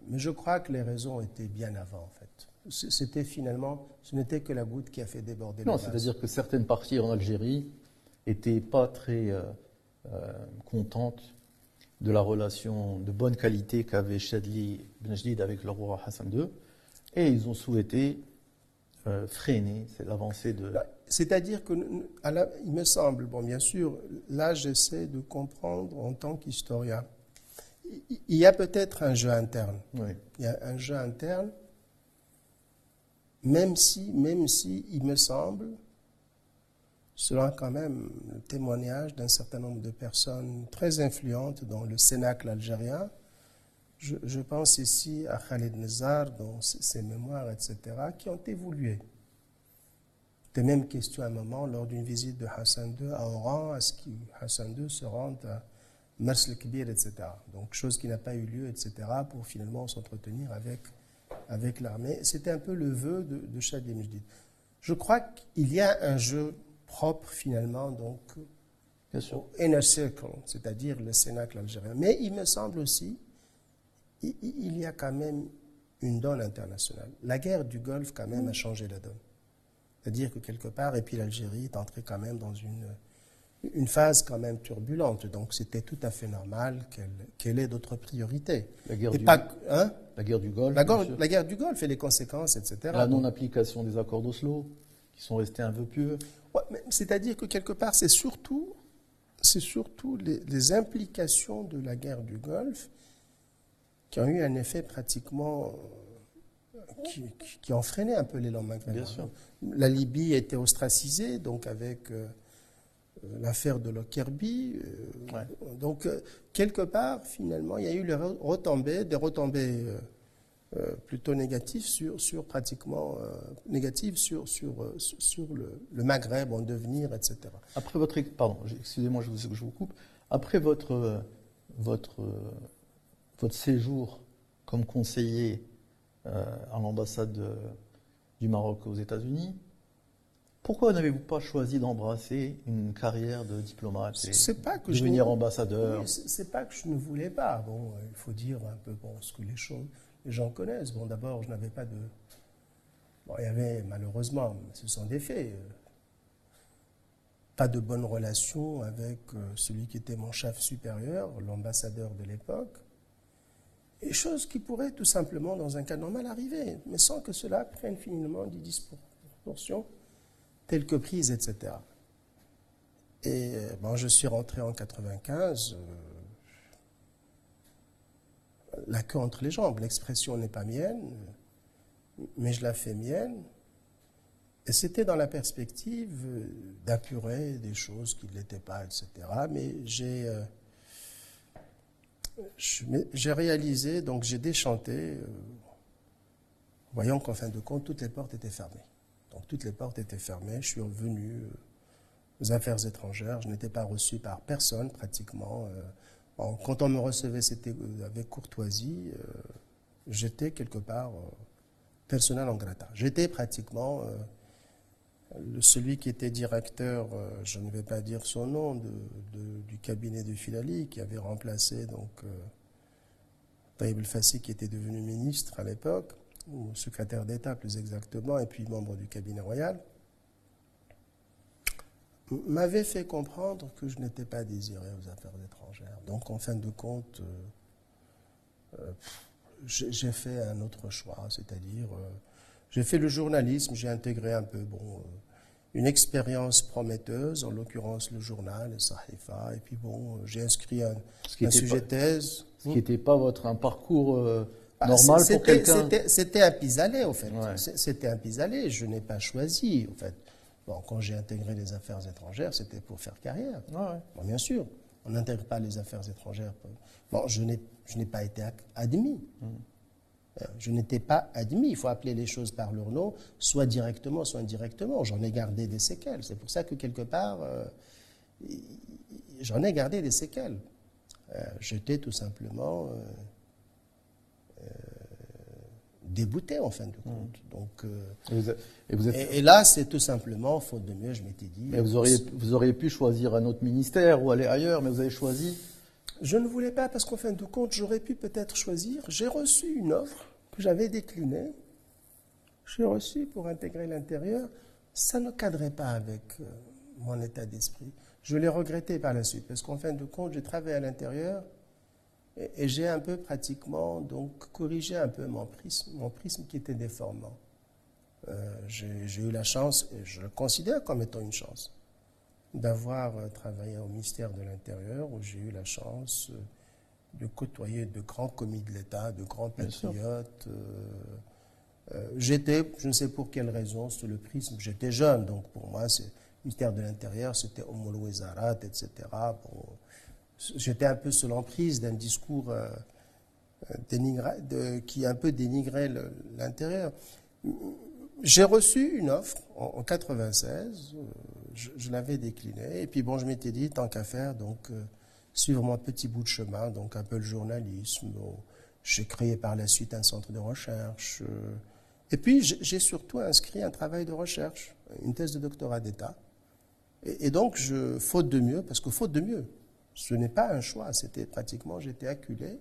mais je crois que les raisons étaient bien avant en fait c'était finalement, ce n'était que la goutte qui a fait déborder non, c'est-à-dire que certaines parties en Algérie n'étaient pas très euh, euh, contentes de la relation de bonne qualité qu'avait Chadli Ben avec le roi Hassan II, et ils ont souhaité euh, freiner l'avancée de... Bah, c'est-à-dire que, il me semble, bon, bien sûr, là j'essaie de comprendre en tant qu'historien, il y a peut-être un jeu interne. Oui. Il y a un jeu interne même si, même si, il me semble, selon quand même le témoignage d'un certain nombre de personnes très influentes dans le Cénacle algérien, je, pense ici à Khalid Nezar, dans ses mémoires, etc., qui ont évolué. C'était même question à un moment, lors d'une visite de Hassan II à Oran, à ce que Hassan II se rende à Mers el-Kbir, etc. Donc, chose qui n'a pas eu lieu, etc., pour finalement s'entretenir avec avec l'armée. C'était un peu le vœu de, de Chad Je crois qu'il y a un jeu propre finalement donc Bien sûr. au inner circle, c'est-à-dire le Cénacle algérien. Mais il me semble aussi, il y a quand même une donne internationale. La guerre du Golfe quand même a changé la donne. C'est-à-dire que quelque part, et puis l'Algérie est entrée quand même dans une une phase quand même turbulente. Donc c'était tout à fait normal qu'elle ait d'autres priorités. La guerre, du, hein? La guerre du Golfe. La, la, guerre du Golfe et les conséquences, etc. La non-application des accords d'Oslo, qui sont restés un peu pieux. C'est-à-dire que quelque part, c'est surtout, c'est surtout les, implications de la guerre du Golfe qui ont eu un effet pratiquement qui, ont freiné un peu l'élan sûr. La Libye était ostracisée, donc avec euh, euh, l'affaire de Lockerbie. Euh, donc, euh, quelque part, finalement, il y a eu les retombées, des retombées plutôt négatives sur, sur pratiquement négatives sur, sur, sur le, Maghreb en devenir, etc. Après votre, pardon, excusez-moi, je vous, je vous coupe. Après votre, votre, votre séjour comme conseiller à l'ambassade du Maroc aux États-Unis, pourquoi n'avez-vous pas choisi d'embrasser une carrière de diplomate et pas que devenir je ambassadeur C'est pas que je ne voulais pas. Bon, il faut dire un peu bon, ce que les, choses, les gens connaissent. Bon, d'abord, je n'avais pas de. Bon, il y avait malheureusement, ce sont des faits, euh, pas de bonne relation avec euh, celui qui était mon chef supérieur, l'ambassadeur de l'époque. Et chose qui pourrait tout simplement, dans un cas normal, arriver, mais sans que cela prenne finalement des disproportions telles que prises, etc. Et euh, bon, je suis rentré en 95, euh, la queue entre les jambes. L'expression n'est pas mienne, mais je la fais mienne. Et c'était dans la perspective euh, d'apurer des choses qui ne l'étaient pas, etc. Mais j'ai j'ai réalisé, donc j'ai déchanté, voyant qu'en fin de compte, toutes les portes étaient fermées toutes les portes étaient fermées. Je suis revenu euh, aux affaires étrangères. Je n'étais pas reçu par personne pratiquement. Euh, quand on me recevait, c'était euh, avec courtoisie. J'étais quelque part personnel en grata. J'étais pratiquement celui qui était directeur, je ne vais pas dire son nom, du cabinet de Filali, qui avait remplacé donc Taïb El-Fassi, qui était devenu ministre à l'époque, ou secrétaire d'État plus exactement, et puis membre du cabinet royal, m'avait fait comprendre que je n'étais pas désiré aux affaires étrangères. Donc, en fin de compte, euh, euh, j'ai fait un autre choix, c'est-à-dire, euh, j'ai fait le journalisme, j'ai intégré un peu, bon, une expérience prometteuse, en l'occurrence le journal, le Sahifa, et puis bon, j'ai inscrit un, sujet thèse. Ce qui n'était pas votre un parcours bah, normal pour quelqu'un. C'était un pis-aller, au fait. C'était un pis-aller. Je n'ai pas choisi, au fait. Bon, quand j'ai intégré les affaires étrangères, c'était pour faire carrière. Bon, bien sûr, on n'intègre pas les affaires étrangères. Bon, je n'ai pas été admis. Hmm. Euh, je n'étais pas admis. Il faut appeler les choses par leur nom, soit directement, soit indirectement. J'en ai gardé des séquelles. C'est pour ça que quelque part, euh, j'en ai gardé des séquelles. Euh, j'étais tout simplement débouté en fin de compte. Hmm. Donc, euh, et, vous êtes... et, là, c'est tout simplement, faute de mieux, je m'étais dit. Mais vous auriez, vous auriez pu choisir un autre ministère ou aller ailleurs, mais vous avez choisi. Je ne voulais pas parce qu'en fin de compte, j'aurais pu peut-être choisir. J'ai reçu une offre que j'avais déclinée. J'ai reçu pour intégrer l'intérieur. Ça ne cadrait pas avec euh, mon état d'esprit. Je l'ai regretté par la suite parce qu'en fin de compte, j'ai travaillé à l'intérieur et, j'ai un peu pratiquement donc corrigé un peu mon prisme, mon prisme qui était déformant. Euh, j'ai eu la chance, et je le considère comme étant une chance, d'avoir euh, travaillé au ministère de l'Intérieur où j'ai eu la chance euh, de côtoyer de grands commis de l'État, de grands patriotes. j'étais, je ne sais pour quelle raison, sur le prisme, j'étais jeune, donc pour moi, le ministère de l'Intérieur, c'était Omolo etc. Pour, j'étais un peu sous l'emprise d'un discours euh, qui un peu dénigrait l'intérieur. J'ai reçu une offre en, 96, euh, je, l'avais déclinée, et puis bon, je m'étais dit, tant qu'à faire, donc euh, suivre mon petit bout de chemin, donc un peu le journalisme. j'ai créé par la suite un centre de recherche. et puis j'ai surtout inscrit un travail de recherche, une thèse de doctorat d'État. Et, et, donc, je, faute de mieux, parce que faute de mieux, ce n'est pas un choix, c'était pratiquement, j'étais acculé.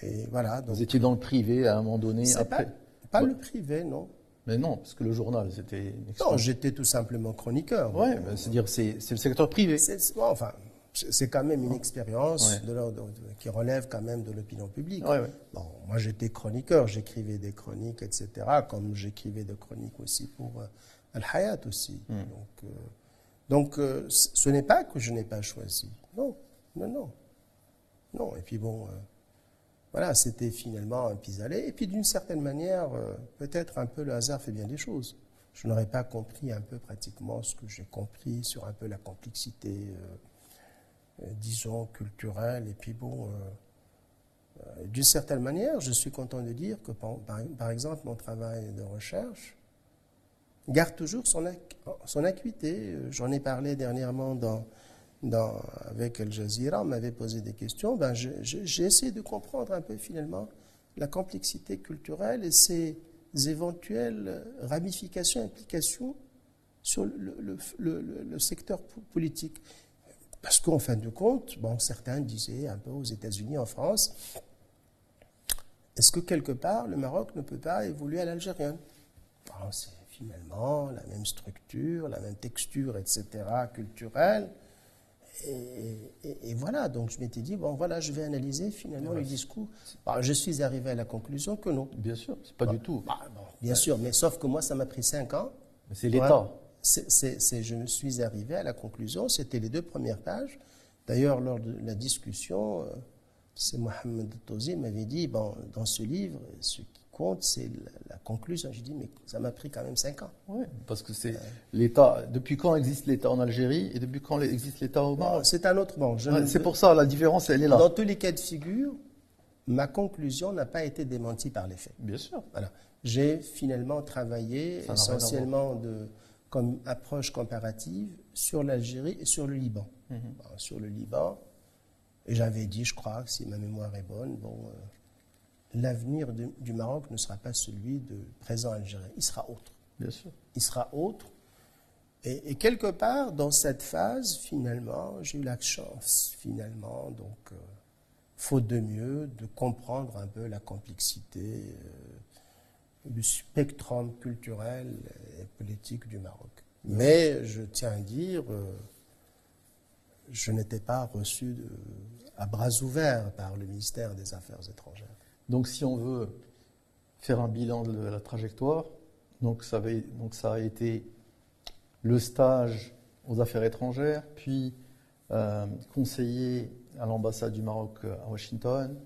Et voilà. Vous étiez dans le privé à un moment donné après Pas, le privé, non. Mais non, parce que le journal, c'était. Non, j'étais tout simplement chroniqueur. Oui, c'est-à-dire c'est le secteur privé. enfin, c'est quand même une expérience qui relève quand même de l'opinion publique. Bon, moi, j'étais chroniqueur, j'écrivais des chroniques, etc., comme j'écrivais des chroniques aussi pour euh, Al-Hayat aussi. Hmm. Donc, euh, donc, euh, ce n'est pas que je n'ai pas choisi. Non, non, non. Non, et puis bon, euh, voilà, c'était finalement un pis-aller. Et puis d'une certaine manière, euh, peut-être un peu le hasard fait bien des choses. Je n'aurais pas compris un peu pratiquement ce que j'ai compris sur un peu la complexité, disons, culturelle. Et puis bon, d'une certaine manière, je suis content de dire que par exemple, mon travail de recherche, garde toujours son, son acuité. J'en ai parlé dernièrement dans, dans, avec Al Jazeera, on m'avait posé des questions. Ben, j'ai essayé de comprendre un peu finalement la complexité culturelle et ses éventuelles ramifications, implications sur le, le, le, secteur politique. Parce qu'en fin de compte, bon, certains disaient un peu aux États-Unis, en France, est-ce que quelque part le Maroc ne peut pas évoluer à l'algérienne? Finalement, la même structure, la même texture, etc., culturelle. Et, voilà, donc je m'étais dit, bon voilà, je vais analyser finalement le discours. Bah, je suis arrivé à la conclusion que non. Bien sûr, c'est pas du tout. Bah, bien sûr, mais sauf que moi, ça m'a pris cinq ans. C'est l'État. c'est, je me suis arrivé à la conclusion, c'était les deux premières pages. D'ailleurs, lors de la discussion, euh, c'est Mohamed Tozi m'avait dit, bon, dans ce livre, ce qui compte, c'est la, conclusion. Je dis, mais ça m'a pris quand même cinq ans. Oui, parce que c'est l'État. Depuis quand existe l'État en Algérie et depuis quand existe l'État au Maroc? C'est un autre bon. c'est pour ça, la différence, elle est là. Dans tous les cas de figure, ma conclusion n'a pas été démentie par les faits. Bien sûr. Voilà. J'ai finalement travaillé essentiellement de, comme approche comparative sur l'Algérie et sur le Liban. Mhm. sur le Liban, et j'avais dit, je crois, si ma mémoire est bonne, bon, euh, l'avenir du Maroc ne sera pas celui de présent algérien. Il sera autre. Bien sûr. Il sera autre. Et, quelque part, dans cette phase, finalement, j'ai eu la chance, finalement, donc, euh, faute de mieux, de comprendre un peu la complexité euh, du spectrum culturel et politique du Maroc. Mais je tiens à dire, euh, je n'étais pas reçu de, à bras ouverts par le ministère des Affaires étrangères. Donc si on veut faire un bilan de la trajectoire, donc ça, a été le stage aux affaires étrangères, puis euh, conseiller à l'ambassade du Maroc à Washington,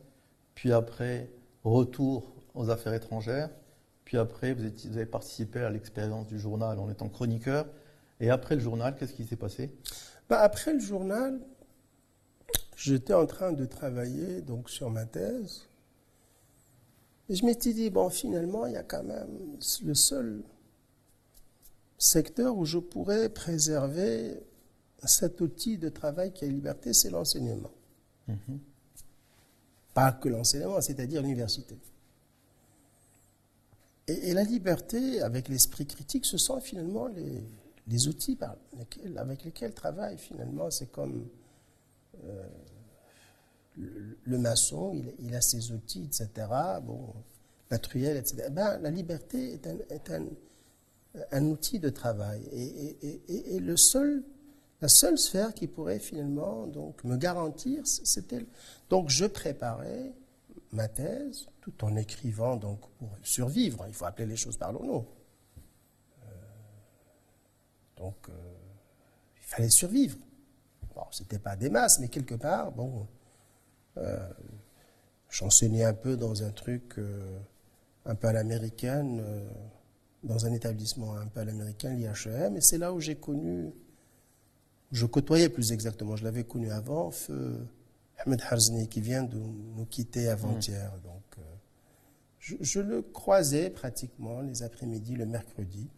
puis après retour aux affaires étrangères, puis après vous, vous avez participé à l'expérience du journal en étant chroniqueur, et après le journal, qu'est-ce qui s'est passé? Bah, Après le journal, j'étais en train de travailler donc sur ma thèse, et je m'étais dit, bon, finalement, il y a quand même le seul secteur où je pourrais préserver cet outil de travail qui est liberté, c'est l'enseignement. Mhm. Pas que l'enseignement, c'est-à-dire l'université. Et, la liberté, avec l'esprit critique, ce sont finalement les, outils avec lesquels travaille finalement. C'est comme euh, le, maçon, il, a ses outils, etc. Bon, la truelle, etc. Ben, la liberté est un, outil de travail. Et, et, le seul, la seule sphère qui pourrait finalement donc, me garantir, c'était. Donc je préparais ma thèse tout en écrivant donc, pour survivre. Il faut appeler les choses par leur nom. Euh, donc euh, il fallait survivre. Bon, c'était pas des masses, mais quelque part, bon. Euh, j'enseignais un peu dans un truc un peu à l'américaine, dans un établissement un peu à l'américaine, l'IHEM, et c'est là où j'ai connu, je côtoyais plus exactement, je l'avais connu avant, feu Ahmed Harzni, qui vient de nous quitter avant-hier. Mm. Donc, euh, je, le croisais pratiquement les après-midi, le mercredi.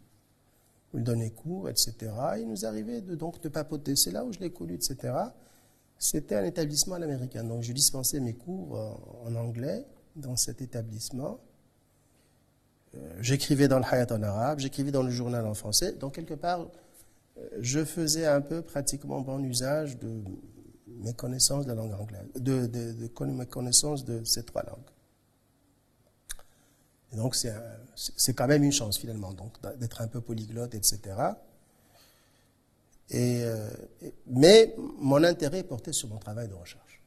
Il me donnait cours, etc. Il nous arrivait de, donc de papoter. C'est là où je l'ai connu, etc. C'était un établissement à l'américaine. Donc, je dispensais mes cours en anglais dans cet établissement. Euh, j'écrivais dans le Hayat en arabe, j'écrivais dans le journal en français. Donc, quelque part, euh, je faisais un peu pratiquement bon usage de mes connaissances de la langue anglaise, de, mes connaissances de ces trois langues. Et donc, c'est quand même une chance, finalement, d'être un peu polyglotte, etc. Euh, mais mon intérêt portait sur mon travail de recherche.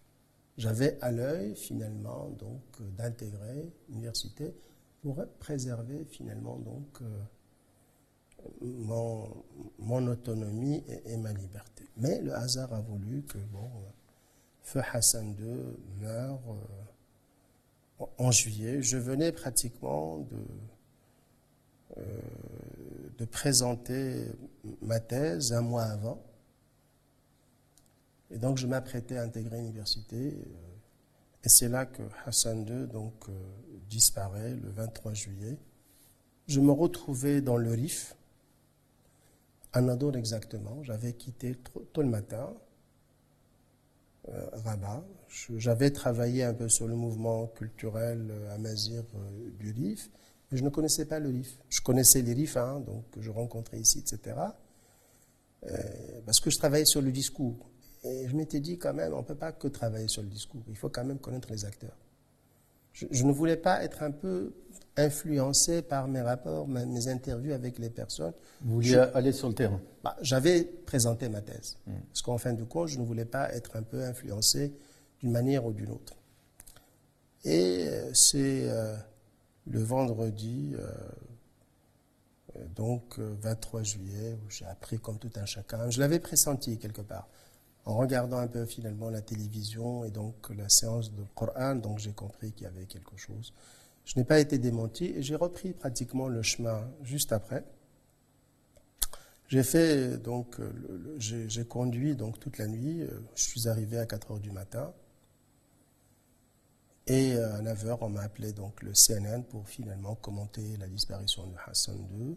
J'avais à l'œil, finalement, donc, d'intégrer l'université pour préserver finalement donc euh, mon, mon, autonomie et, ma liberté. Mais le hasard a voulu que bon, Feu Hassan II meurt euh, en juillet. Je venais pratiquement de, euh, de présenter ma thèse un mois avant. Et donc je m'apprêtais à intégrer l'université. Et c'est là que Hassan II donc, disparaît le 23 juillet. Je me retrouvais dans le RIF, à Nador exactement. J'avais quitté tôt le matin, euh, Rabat. J'avais travaillé un peu sur le mouvement culturel euh, amazir euh, du RIF, mais je ne connaissais pas le RIF. Je connaissais les RIF, hein, donc, que je rencontrais ici, etc. parce que je travaillais sur le discours. Et je m'étais dit quand même, on ne peut pas que travailler sur le discours, il faut quand même connaître les acteurs je, ne voulais pas être un peu influencé par mes rapports, mes, interviews avec les personnes. Vous vouliez aller sur le terrain bah, J'avais présenté ma thèse. Hmm. Parce qu'en fin de compte, je ne voulais pas être un peu influencé d'une manière ou d'une autre. Et euh, c'est euh, le vendredi, euh, donc 23 juillet, où j'ai appris comme tout un chacun. Je l'avais pressenti quelque part en regardant un peu finalement la télévision et donc la séance de Coran, donc j'ai compris qu'il y avait quelque chose. Je n'ai pas été démenti et j'ai repris pratiquement le chemin juste après. J'ai fait donc, j'ai conduit donc toute la nuit. Je suis arrivé à 4 heures du matin. Et à 9 heures, on m'a appelé donc le CNN pour finalement commenter la disparition de Hassan II.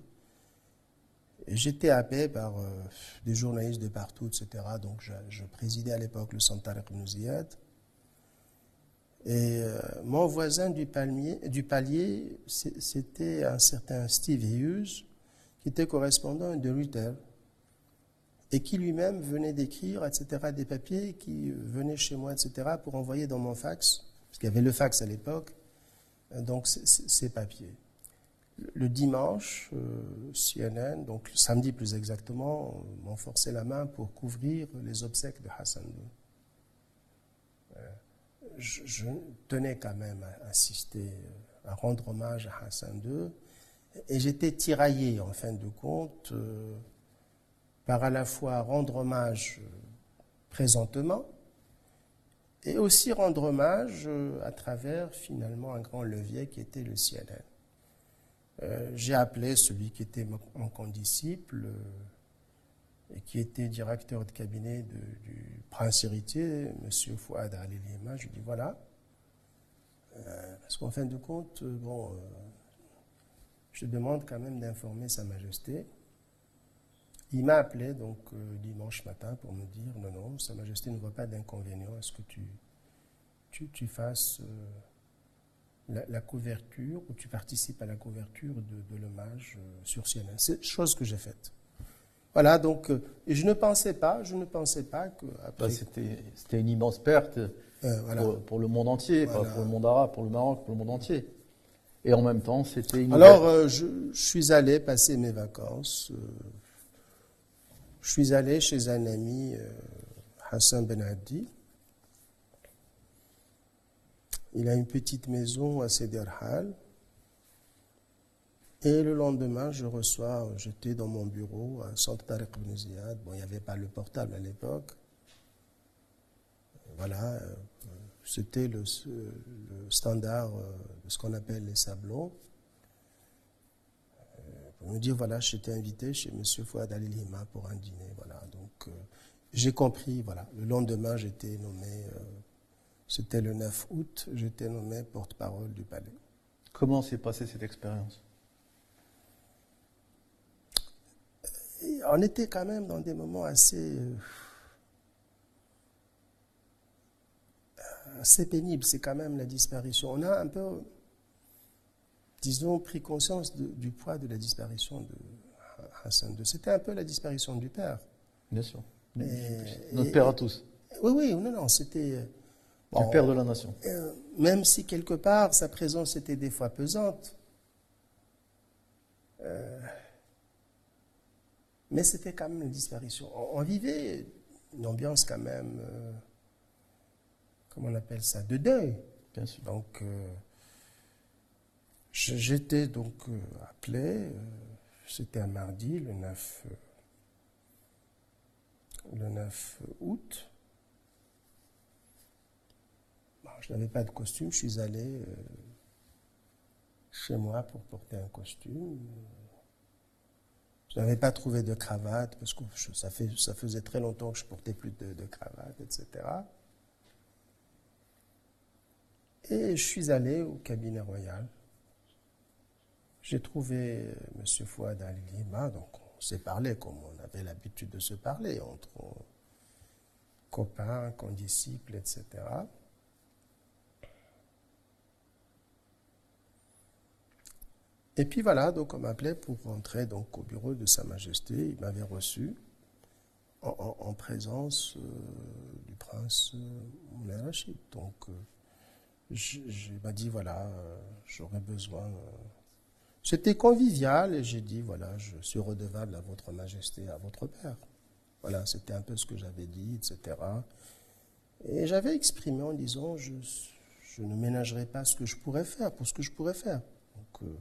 J'étais appelé par euh, des journalistes de partout, etc. Donc, je, présidais à l'époque le Centre Ibn. Et euh, mon voisin du, palier, c'était un certain Steve Hughes, qui était correspondant de Reuters. et qui lui-même venait d'écrire, etc., des papiers qui venaient chez moi, etc., pour envoyer dans mon fax, parce qu'il y avait le fax à l'époque, euh, donc ces papiers. Le dimanche, euh, CNN, donc le samedi plus exactement, m'ont forcé la main pour couvrir les obsèques de Hassan II. Euh, je, tenais quand même à insister, à rendre hommage à Hassan II, et j'étais tiraillé en fin de compte par à la fois rendre hommage euh, présentement et aussi rendre hommage euh, à travers finalement un grand levier qui était le CNN. Euh, j'ai appelé celui qui était mon condisciple et qui était directeur de cabinet du prince héritier, M. Fouad Ali Lima. Je lui dit voilà, parce qu'en fin de compte, bon, je demande quand même d'informer Sa Majesté. Il m'a appelé donc euh, dimanche matin pour me dire non, non, Sa Majesté ne voit pas d'inconvénient à ce que tu, tu, fasses euh, la, couverture ou tu participes à la couverture de, de l'hommage euh, sur CNN. C'est chose que j'ai faite. Voilà, donc, et je ne pensais pas, je ne pensais pas que. Bah, c'était une immense perte pour, le monde entier, pas pour le monde arabe, pour le Maroc, pour le monde entier. Et en même temps, c'était une. Alors, je, je, suis allé passer mes vacances je suis allé chez un ami, euh, Hassan Ben Addi. Il a une petite maison à Seder Hal. Et le lendemain, je reçois, j'étais dans mon bureau à Centre Tariq. Bon, il n'y avait pas le portable à l'époque. Voilà, euh, c'était le, standard euh, de ce qu'on appelle les sablons pour me dire voilà, j'étais invité chez M. Fouad Ali Lima pour un dîner. Voilà, donc euh, j'ai compris. Voilà, le lendemain, j'étais nommé, euh, c'était le 9 août, j'étais nommé porte-parole du palais. Comment s'est passée cette expérience? On était quand même dans des moments assez. Euh, assez pénibles. C'est quand même la disparition. On a un peu disons, pris conscience du poids de la disparition de Hassan II. C'était un peu la disparition du père. Bien sûr. Notre père à tous. Oui, oui, non, non, c'était. le père de la nation. Euh, même si quelque part sa présence était des fois pesante. Euh, mais c'était quand même une disparition. On, vivait une ambiance quand même, euh, comment on appelle ça, de deuil. Bien sûr. Donc, J'étais donc euh, appelé, euh, c'était un mardi, le 9, euh, le 9 août. je n'avais pas de costume, je suis allé chez moi pour porter un costume. Je n'avais pas trouvé de cravate parce que ça, faisait très longtemps que je portais plus de, de cravate, etc. Et je suis allé au cabinet royal. J'ai trouvé euh, M. Fouad Al-Lima, donc on s'est parlé comme on avait l'habitude de se parler entre copains, condisciples, etc. Et puis voilà, donc on m'appelait pour rentrer donc au bureau de Sa Majesté. Il m'avait reçu en, présence euh, du prince euh, Rachid. Donc euh, il m'a dit voilà, j'aurais besoin c'était convivial et j'ai dit, voilà, je suis redevable à votre majesté, à votre père. Voilà, c'était un peu ce que j'avais dit, etc. Et j'avais exprimé en disant, je, je, ne ménagerai pas ce que je pourrais faire, pour ce que je pourrais faire. Donc, euh,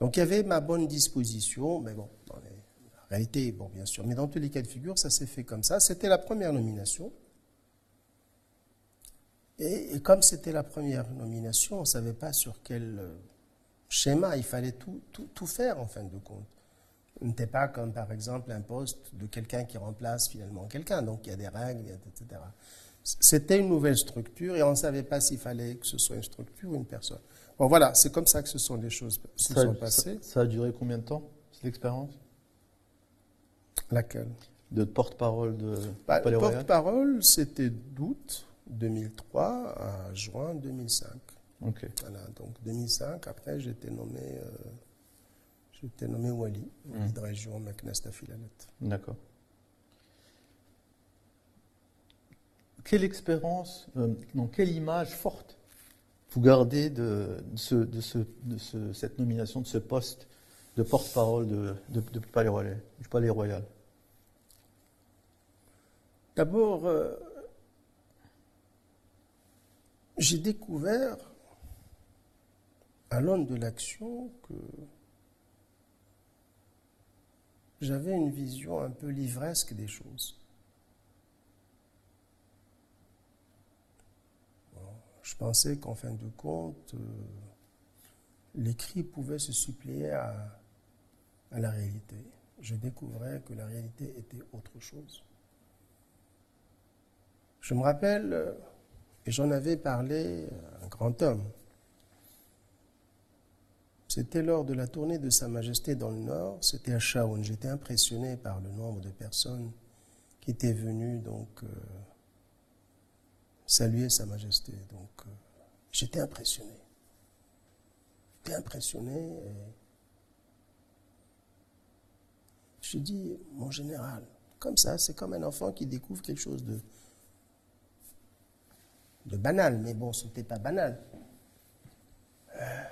donc il y avait ma bonne disposition, mais bon, dans la réalité, bon, bien sûr, mais dans tous les cas de figure, ça s'est fait comme ça. C'était la première nomination. Et, et comme c'était la première nomination, on ne savait pas sur quel euh, schéma, il fallait tout, tout, faire en fin de compte. Ce n'était pas comme par exemple un poste de quelqu'un qui remplace finalement quelqu'un, donc il y a des règles, etc. C'était une nouvelle structure et on ne savait pas s'il fallait que ce soit une structure ou une personne. Bon voilà, c'est comme ça que ce sont les choses qui sont passées. Ça, a duré combien de temps, cette expérience? Laquelle? De porte-parole de bah, Porte-parole, c'était d'août 2003 à juin 2005. Okay. Voilà, donc 2005. Après, j'ai été nommé, euh, j'ai été nommé Wali, mmh. de région D'accord. Quelle expérience, euh, quelle image forte vous gardez de, ce, de, ce, de ce, cette nomination, de ce poste de porte-parole de, Palais Royal, du Palais Royal? D'abord, euh, j'ai découvert à l'aune de l'action que j'avais une vision un peu livresque des choses. je pensais qu'en fin de compte, euh, l'écrit pouvait se suppléer à, à la réalité. Je découvrais que la réalité était autre chose. Je me rappelle, euh, et j'en avais parlé à un grand homme, c'était lors de la tournée de Sa Majesté dans le Nord, c'était à Shaoun. J'étais impressionné par le nombre de personnes qui étaient venues donc euh, saluer Sa Majesté. Donc euh, j'étais impressionné. J'étais impressionné. Et je dis, mon général, comme ça, c'est comme un enfant qui découvre quelque chose de, banal, mais bon, ce n'était pas banal. Euh,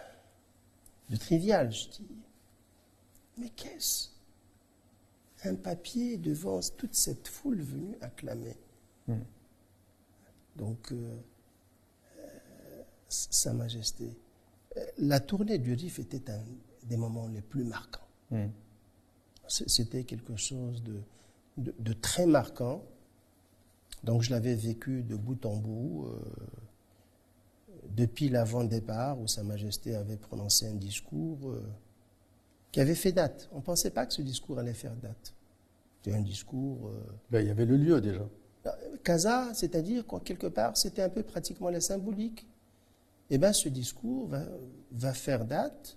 de trivial, je dis. Mais qu'est-ce? Un papier devant toute cette foule venue acclamer. Hmm. Donc, euh, euh, Sa Majesté. Euh, la tournée du RIF était un des moments les plus marquants. Hmm. C'était quelque chose de, de, très marquant. Donc, je l'avais vécu de bout en bout depuis l'avant-départ où Sa Majesté avait prononcé un discours euh, qui avait fait date. On ne pensait pas que ce discours allait faire date. C'était un discours. Euh, ben, il y avait le lieu déjà. Casa, c'est-à-dire, quelque part, c'était un peu pratiquement la symbolique. Eh bien, ce discours va, va, faire date,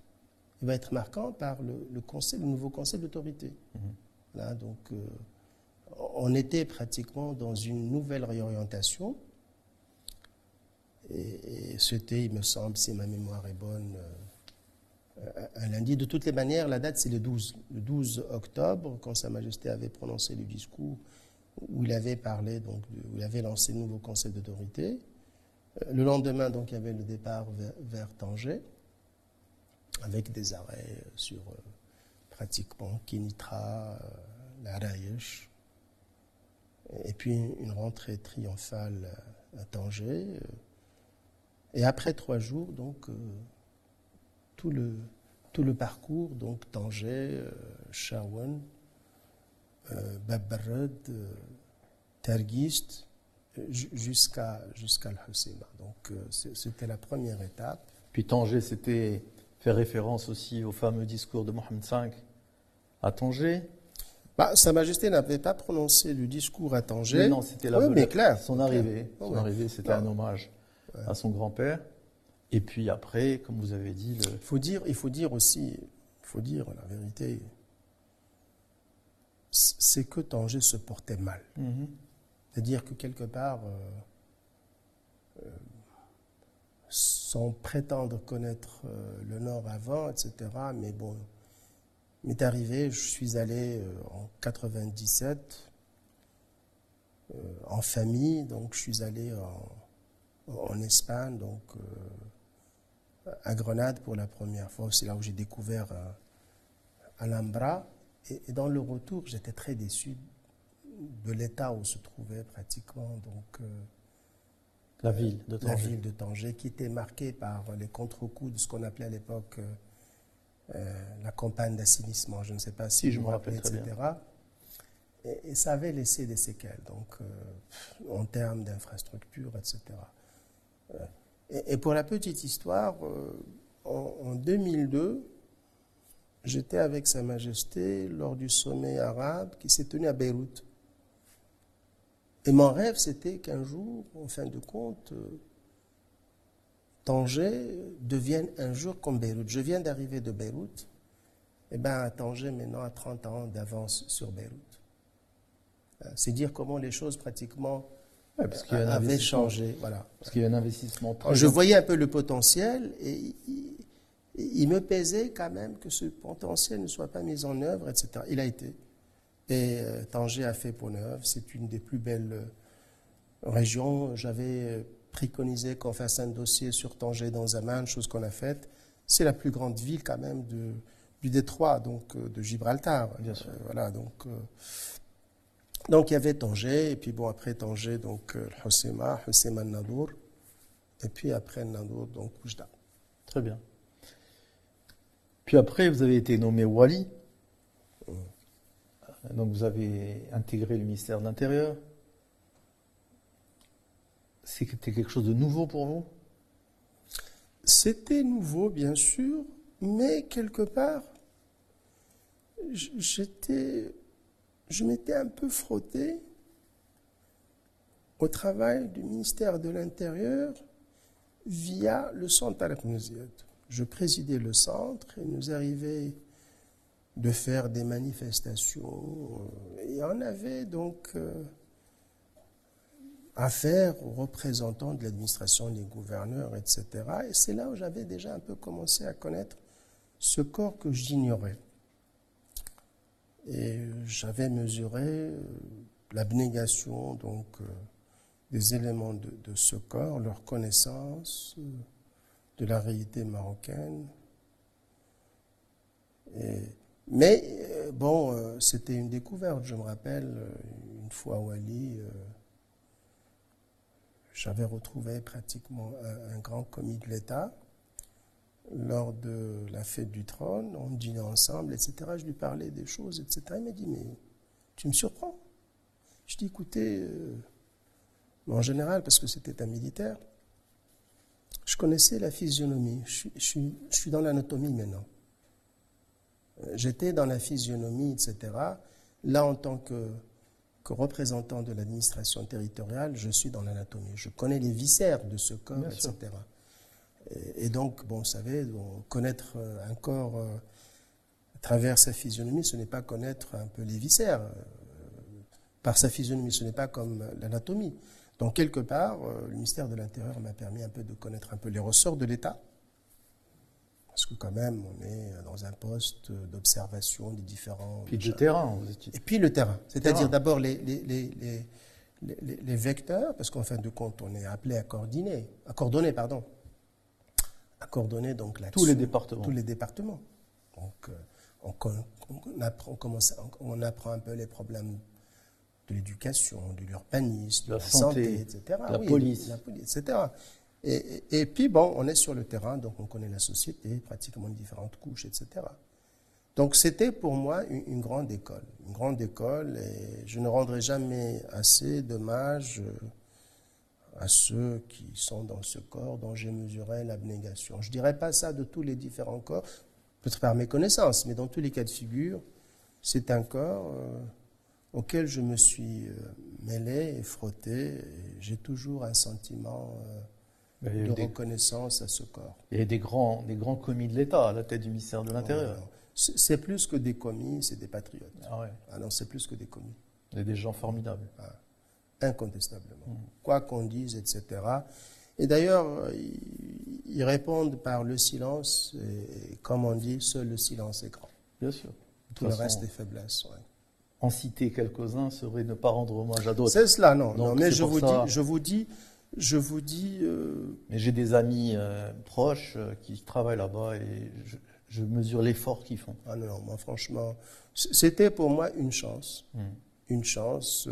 il va être marquant par le, le, conseil, le nouveau conseil d'autorité. Mhm. Là, donc, euh, on était pratiquement dans une nouvelle réorientation et, c'était, il me semble, si ma mémoire est bonne, euh, un lundi. De toutes les manières, la date, c'est le 12. Le 12 octobre, quand Sa Majesté avait prononcé le discours où il avait parlé, donc, où il avait lancé le nouveau conseil d'autorité. Euh, le lendemain, donc, il y avait le départ vers, Tanger, avec des arrêts sur euh, pratiquement Kinitra, la Rayesh, et puis une rentrée triomphale à Tanger. Et après trois jours, donc, euh, tout, le, tout le parcours, donc Tanger, euh, Shawan, euh, Babbarad, euh, Tergist, jusqu'à jusqu'à Al-Husayma. Donc, c'était la première étape. Puis Tanger, c'était faire référence aussi au fameux discours de Mohammed V à Tanger. Bah, Sa Majesté n'avait pas prononcé le discours à Tanger. non, c'était la, mais clair. son arrivée. Son arrivée, c'était un hommage à son grand-père. Et puis après, comme vous avez dit, le... faut dire, il faut dire aussi, il faut dire la vérité, c'est que Tanger se portait mal. Mhm. C'est-à-dire que quelque part, euh, euh, sans prétendre connaître euh, le Nord avant, etc., mais bon, m'est arrivé, je suis allé en 97 en famille, donc je suis allé en, en Espagne, donc euh, à Grenade pour la première fois. C'est là où j'ai découvert euh, Alhambra. Et, dans le retour, j'étais très déçu de l'état où se trouvait pratiquement donc euh, la ville de Tanger. La ville de Tanger, qui était marquée par les contre-coups de ce qu'on appelait à l'époque la campagne d'assainissement. Je ne sais pas si, je me rappelle, etc. Et, ça avait laissé des séquelles, donc en termes d'infrastructures, etc. Et, pour la petite histoire, euh, en, 2002, j'étais avec Sa Majesté lors du sommet arabe qui s'est tenu à Beyrouth. Et mon rêve, c'était qu'un jour, en fin de compte, euh, Tanger devienne un jour comme Beyrouth. Je viens d'arriver de Beyrouth. Eh bien, Tanger, maintenant, a 30 ans d'avance sur Beyrouth. Euh, c'est dire comment les choses pratiquement parce qu'il avait changé. Voilà. Parce qu'il y a un investissement. Je voyais un peu le potentiel et il, me pesait quand même que ce potentiel ne soit pas mis en œuvre, etc. Il a été. Et euh, Tanger a fait pour neuf. C'est une des plus belles région. J'avais préconisé qu'on fasse un dossier sur Tanger dans Zaman, chose qu'on a faite. C'est la plus grande ville quand même de, du détroit, donc euh, de Gibraltar. Bien sûr. Euh, voilà, donc, euh, donc il y avait Tanger, et puis bon, après Tanger, donc euh, Hossema, Hossema Nadour, et puis après Nadour, donc Oujda. Très bien. Puis après, vous avez été nommé Wali. Donc vous avez intégré le ministère de l'Intérieur. C'était quelque chose de nouveau pour vous? C'était nouveau, bien sûr, mais quelque part, j'étais, je m'étais un peu frotté au travail du ministère de l'Intérieur via le centre al Je présidais le centre et nous arrivait de faire des manifestations. euh, Et on avait donc euh, affaire aux représentants de l'administration, les gouverneurs, etc. Et c'est là où j'avais déjà un peu commencé à connaître ce corps que j'ignorais. Et j'avais mesuré euh, l'abnégation donc euh, des éléments de, ce corps, leur connaissance euh, de la réalité marocaine. Mais euh, bon, euh, c'était une découverte. Je me rappelle euh, une fois au Ali, euh, j'avais retrouvé pratiquement un, un grand commis de l'État lors de la fête du trône. On dînait ensemble, etc. Je lui parlais des choses, etc. Il m'a dit Mais tu me surprends Je dis Écoutez, euh, en général, parce que c'était un militaire, je connaissais la physionomie. Je suis, je suis- je suis dans l'anatomie maintenant. Euh, J'étais dans la physionomie, etc. Là, en tant que, que représentant de l'administration territoriale, je suis dans l'anatomie. Je connais les viscères de ce corps, Bien etc. sûr. Et, et donc, bon, vous savez, bon, connaître euh, un corps euh, à travers sa physionomie, ce n'est pas connaître un peu les viscères. Euh, Par sa physionomie, ce n'est pas comme l'anatomie. Donc, quelque part, le ministère de l'Intérieur m'a permis un peu de connaître un peu les ressorts de l'État. Parce que quand même, on est dans un poste d'observation des différents... Puis de terrain, vous étiez. Et puis le terrain, c'est-à-dire d'abord les- les vecteurs, parce qu'en fin de compte, on est appelé à coordonner, à coordonner, pardon, à coordonner donc l'action. Tous les départements. Tous les départements. Donc, euh, on, apprend, on commence, on, on apprend un peu les problèmes de l'éducation, de l'urbanisme, De la la santé, santé, etc. la police. la police, etc. Et, et- et puis, bon, on est sur le terrain, donc on connaît la société, pratiquement différentes couches, etc. Donc c'était pour moi une, une grande école, une grande école, et je ne rendrai jamais assez d'hommage euh, à ceux qui sont dans ce corps dont j'ai mesuré l'abnégation. Je dirais pas ça de tous les différents corps, peut-être par mes connaissances, mais dans tous les cas de figure, c'est un corps euh, auquel je me suis euh, mêlé et frotté. J'ai toujours un sentiment euh, de des, reconnaissance à ce corps. il y a des grands, des grands commis de l'État à la tête du ministère de l'Intérieur. C'est c'est plus que des commis, c'est des patriotes. Ah ouais. Ah non, c'est plus que des commis. Il y a des gens formidables. Incontestablement. Quoi qu'on dise, etc. Et d'ailleurs, ils, répondent par le silence, et, comme on dit, seul le silence est grand. Bien sûr. Tout le reste est faiblesse. ouais. En citer quelques-uns serait ne pas rendre hommage à d'autres. C'est cela, non. Donc, non mais je vous, ça- dis, je vous dis, je vous dis, euh, Mais j'ai des amis euh, proches euh, qui travaillent là-bas et je, je mesure l'effort qu'ils font. ah non, non, moi franchement, c'était pour moi une chance. Mm. Une chance.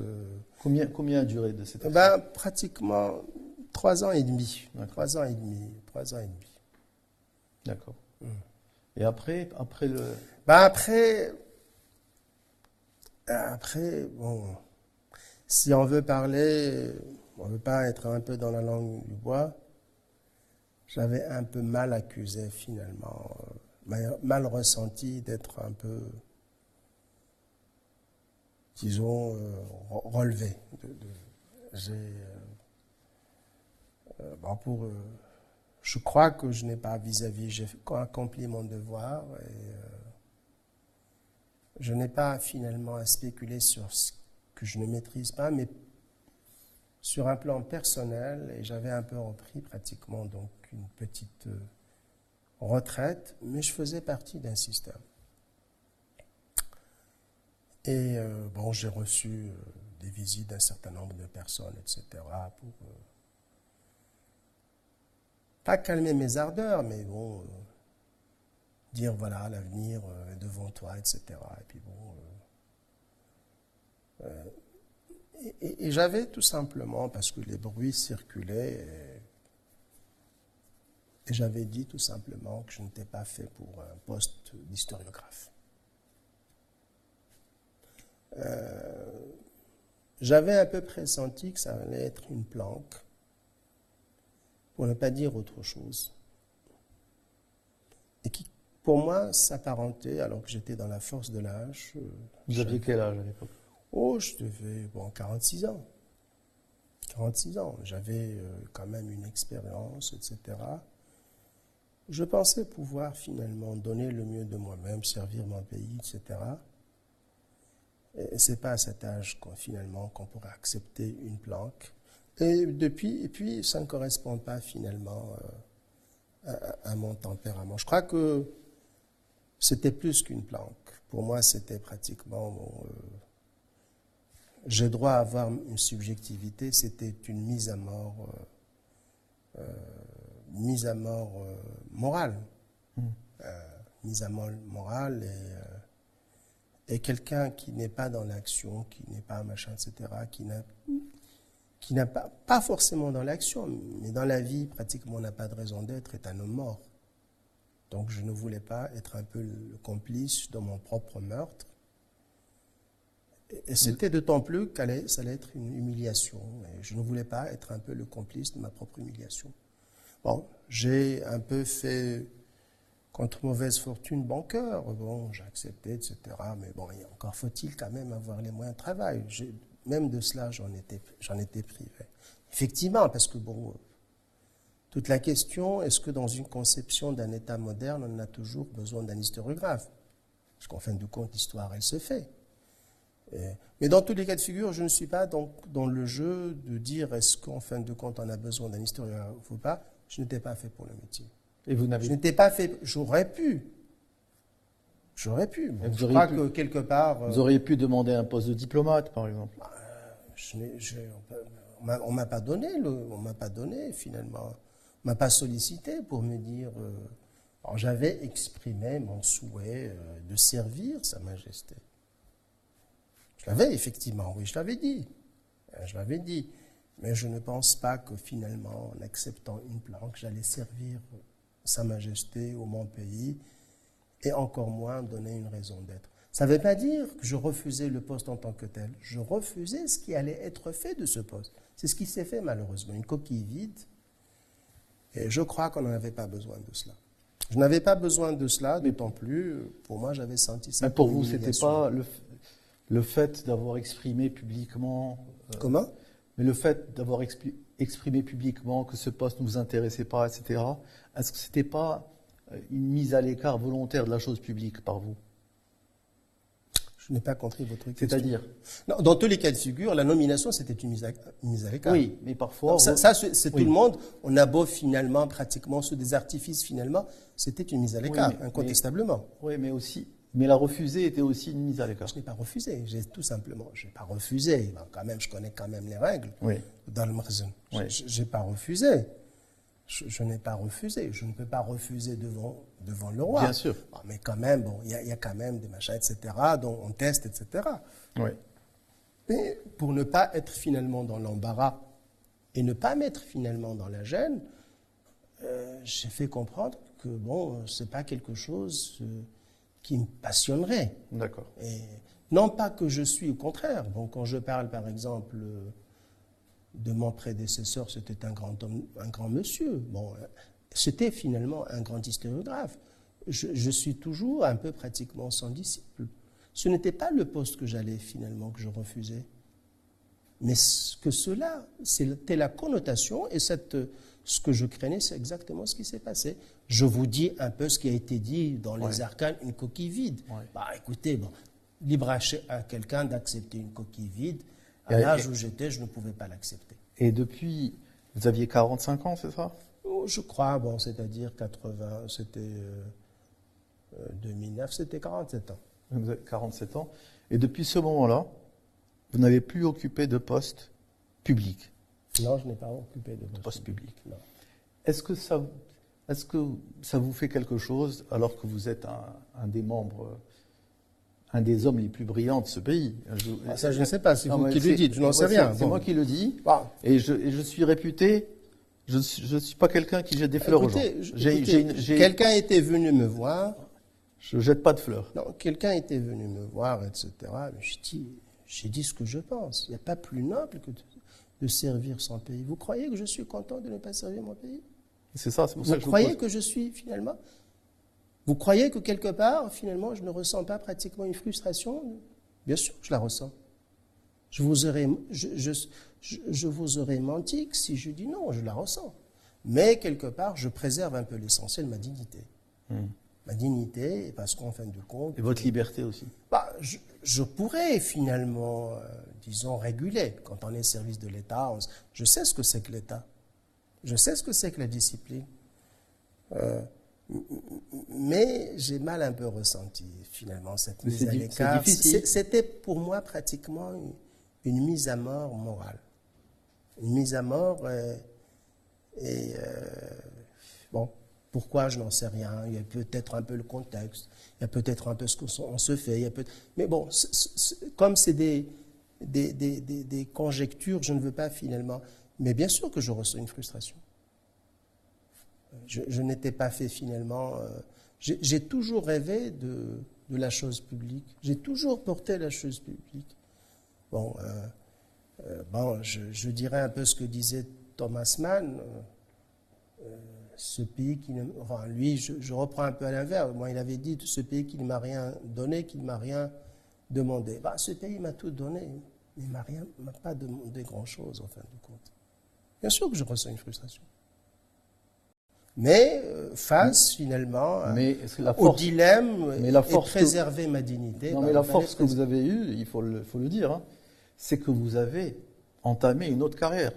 Combien, combien a duré de cette ben, pratiquement trois ans et demi. Trois ans et demi. Trois ans et demi. D'accord. Mm. Et après, après le. Ben après, après, bon, si on veut parler, on veut pas être un peu dans la langue du bois, j'avais un peu mal accusé finalement, euh, mal- mal ressenti d'être un peu, disons, euh, re- relevé. Euh, euh, pour, euh, je crois que je n'ai pas vis-à-vis, j'ai accompli mon devoir et euh, je n'ai pas finalement à spéculer sur ce que je ne maîtrise pas, mais sur un plan personnel, et j'avais un peu repris pratiquement donc une petite euh, retraite, mais je faisais partie d'un système. Et euh, bon, j'ai reçu euh, des visites d'un certain nombre de personnes, etc. Pour euh, pas calmer mes ardeurs, mais bon, dire voilà, l'avenir est devant toi, etc. Et puis bon. et, et j'avais tout simplement, parce que les bruits circulaient, et j'avais dit tout simplement que je n'étais pas fait pour un poste d'historiographe. Euh, j'avais un peu pressenti que ça allait être une planque, pour ne pas dire autre chose, et qui, pour moi, s'apparentait, alors que j'étais dans la force de l'âge. Euh, Vous aviez quel âge à l'époque? Oh, je devais, bon, 46 ans. 46 ans. J'avais euh, quand même une expérience, etc je pensais pouvoir finalement donner le mieux de moi-même, servir mon pays, etc. Et c'est pas à cet âge qu'on finalement qu'on pourrait accepter une planque. Et depuis, et puis ça ne correspond pas finalement euh, à, mon tempérament. Je crois que c'était plus qu'une planque. Pour moi, c'était pratiquement euh, j'ai droit à avoir une subjectivité. C'était une mise à mort. Euh, mise à mort euh, morale. Hmm. Euh, mise à mort morale et, euh, et quelqu'un qui n'est pas dans l'action, qui n'est pas machin, etc., qui n'a qui n'a pas, pas forcément dans l'action, mais dans la vie, pratiquement n'a pas de raison d'être, est un homme mort. Donc je ne voulais pas être un peu le complice de mon propre meurtre. Et c'était d'autant plus que ça allait être une humiliation. Et je ne voulais pas être un peu le complice de ma propre humiliation. Bon, j'ai un peu fait, contre mauvaise fortune, bon cœur. Bon, j'ai accepté, etc. Mais bon, encore faut-il quand même avoir les moyens de travail. Même de cela, j'en étais, j'en étais privé. Effectivement, parce que bon, toute la question, est-ce que dans une conception d'un État moderne, on a toujours besoin d'un historiographe? Parce qu'en fin de compte, l'histoire, elle se fait. mais dans tous les cas de figure, je ne suis pas donc dans le jeu de dire est-ce qu'en fin de compte, on a besoin d'un historiographe ou pas? Je n'étais pas fait pour le métier. Et vous n'avez Je n'étais pas fait. J'aurais pu. J'aurais pu. je crois que quelque part. Vous auriez pu demander un poste de diplomate, par exemple. Bah, je on m'a pas donné le, on m'a pas donné finalement, on m'a pas sollicité pour me dire. Euh, j'avais exprimé mon souhait euh, de servir Sa Majesté. Je l'avais effectivement, oui, je l'avais dit. Euh, je l'avais dit. Mais je ne pense pas que finalement, en acceptant une planque, j'allais servir Sa Majesté ou mon pays, et encore moins donner une raison d'être. Ça ne veut pas dire que je refusais le poste en tant que tel. Je refusais ce qui allait être fait de ce poste. C'est ce qui s'est fait malheureusement, une coquille vide. Et je crois qu'on n'en avait pas besoin de cela. Je n'avais pas besoin de cela, d'autant plus, pour moi, j'avais senti ça. Mais pour vous, c'était pas le, le fait d'avoir exprimé publiquement. Euh, Comment? mais le fait d'avoir exprimé publiquement que ce poste ne vous intéressait pas, etc., est-ce que ce n'était pas euh, une mise à l'écart volontaire de la chose publique par vous? Je n'ai pas compris votre question. C'est-à-dire? Dans tous les cas de figure, la nomination, c'était une mise à, l'écart. Oui, mais parfois... ça, c'est tout le monde. On a beau finalement, pratiquement, sous des artifices, finalement, c'était une mise à l'écart, incontestablement. oui, mais aussi mais la refuser était aussi une mise à l'écart. Je n'ai pas refusé, j'ai tout simplement, je n'ai pas refusé. quand même, je connais quand même les règles dans le magasin. Je n'ai pas refusé. Je, n'ai pas refusé. Je ne peux pas refuser devant, devant le roi. Bien sûr. mais quand même, bon, il y, y, a quand même des machins, etc., dont on teste, etc. Oui. Mais pour ne pas être finalement dans l'embarras et ne pas mettre finalement dans la gêne, euh, j'ai fait comprendre que, bon, ce n'est pas quelque chose. Euh, qui me passionnerait. D'accord. Et non pas que je suis au contraire. Bon, quand je parle, par exemple, de mon prédécesseur, c'était un grand homme, un grand monsieur. Bon, c'était finalement un grand historiographe. Je, suis toujours un peu pratiquement son disciple. Ce n'était pas le poste que j'allais finalement que je refusais, mais que cela, c'était la connotation et cette ce que je craignais, c'est exactement ce qui s'est passé. Je vous dis un peu ce qui a été dit dans les arcanes, une coquille vide. Bah, écoutez, bon, libre à, quelqu'un d'accepter une coquille vide. À l'âge où j'étais, je ne pouvais pas l'accepter. Et depuis, vous aviez 45 ans, c'est ça? Oh, Je crois, bon, c'est-à-dire 80, c'était 2009, euh, euh, c'était 47 ans. Vous avez 47 ans. Et depuis ce moment-là, vous n'avez plus occupé de poste public? Non, je n'ai pas occupé de poste, poste public. Non. Est-ce que ça, est-ce que ça vous fait quelque chose alors que vous êtes un, un des membres, un des hommes les plus brillants de ce pays? Je- Ah, ça, je ne sais pas, c'est vous qui le dites, je n'en sais rien. C'est Bon. moi qui le dis. Bon. Et je, et je suis réputé, je ne suis, pas quelqu'un qui jette des fleurs aux gens. Écoutez, quelqu'un était venu me voir, Je jette pas de fleurs. non, quelqu'un était venu me voir, etc. J'ai dit, j'ai dit ce que je pense. Il n'y a pas plus noble que de, de servir son pays. Vous croyez que je suis content de ne pas servir mon pays? C'est ça, c'est pour ça Vous que je vous croyez pose- que je suis finalement? Vous croyez que quelque part, finalement, je ne ressens pas pratiquement une frustration? Bien sûr, que je la ressens. Je vous aurais, je, je- je- je vous aurais menti si je dis non, je la ressens. Mais quelque part, je préserve un peu l'essentiel, ma dignité. Hmm. Ma dignité, parce qu'en fin de compte, Et votre liberté aussi. bah, je, je pourrais finalement, euh, disons, réguler. Quand on est service de l'État, je sais ce que c'est que l'État. Je sais ce que c'est que la discipline. Euh, mais j'ai mal un peu ressenti finalement cette mise à l'écart. C'était pour moi pratiquement une, une mise à mort morale. Une mise à mort euh, et euh, bon, pourquoi je n'en sais rien? Il y a peut-être un peu le contexte, il y a peut-être un peu ce qu'on se fait. Il y a peut mais bon, c- c- comme c'est des, des, des, des- des conjectures, je ne veux pas finalement. Mais bien sûr que je ressens une frustration. Je, je n'étais pas fait finalement. euh, j'ai toujours rêvé de, la chose publique. J'ai toujours porté la chose publique. Bon, euh, euh, bon je, dirais un peu ce que disait Thomas Mann. euh, euh, ce pays qui ne, enfin, lui, je, reprends un peu à l'inverse. Moi, il avait dit ce pays qui ne m'a rien donné, qui ne m'a rien demandé. Bah, ce pays m'a tout donné, mais il rien, m'a pas demandé grand chose en fin de compte. Bien sûr que je ressens une frustration. Mais euh, face finalement à- Mais est-ce que la au dilemme mais la et force que- préserver ma dignité. non, mais la force que vous avez eue, il faut le, faut le dire, hein, c'est que vous avez entamé une autre carrière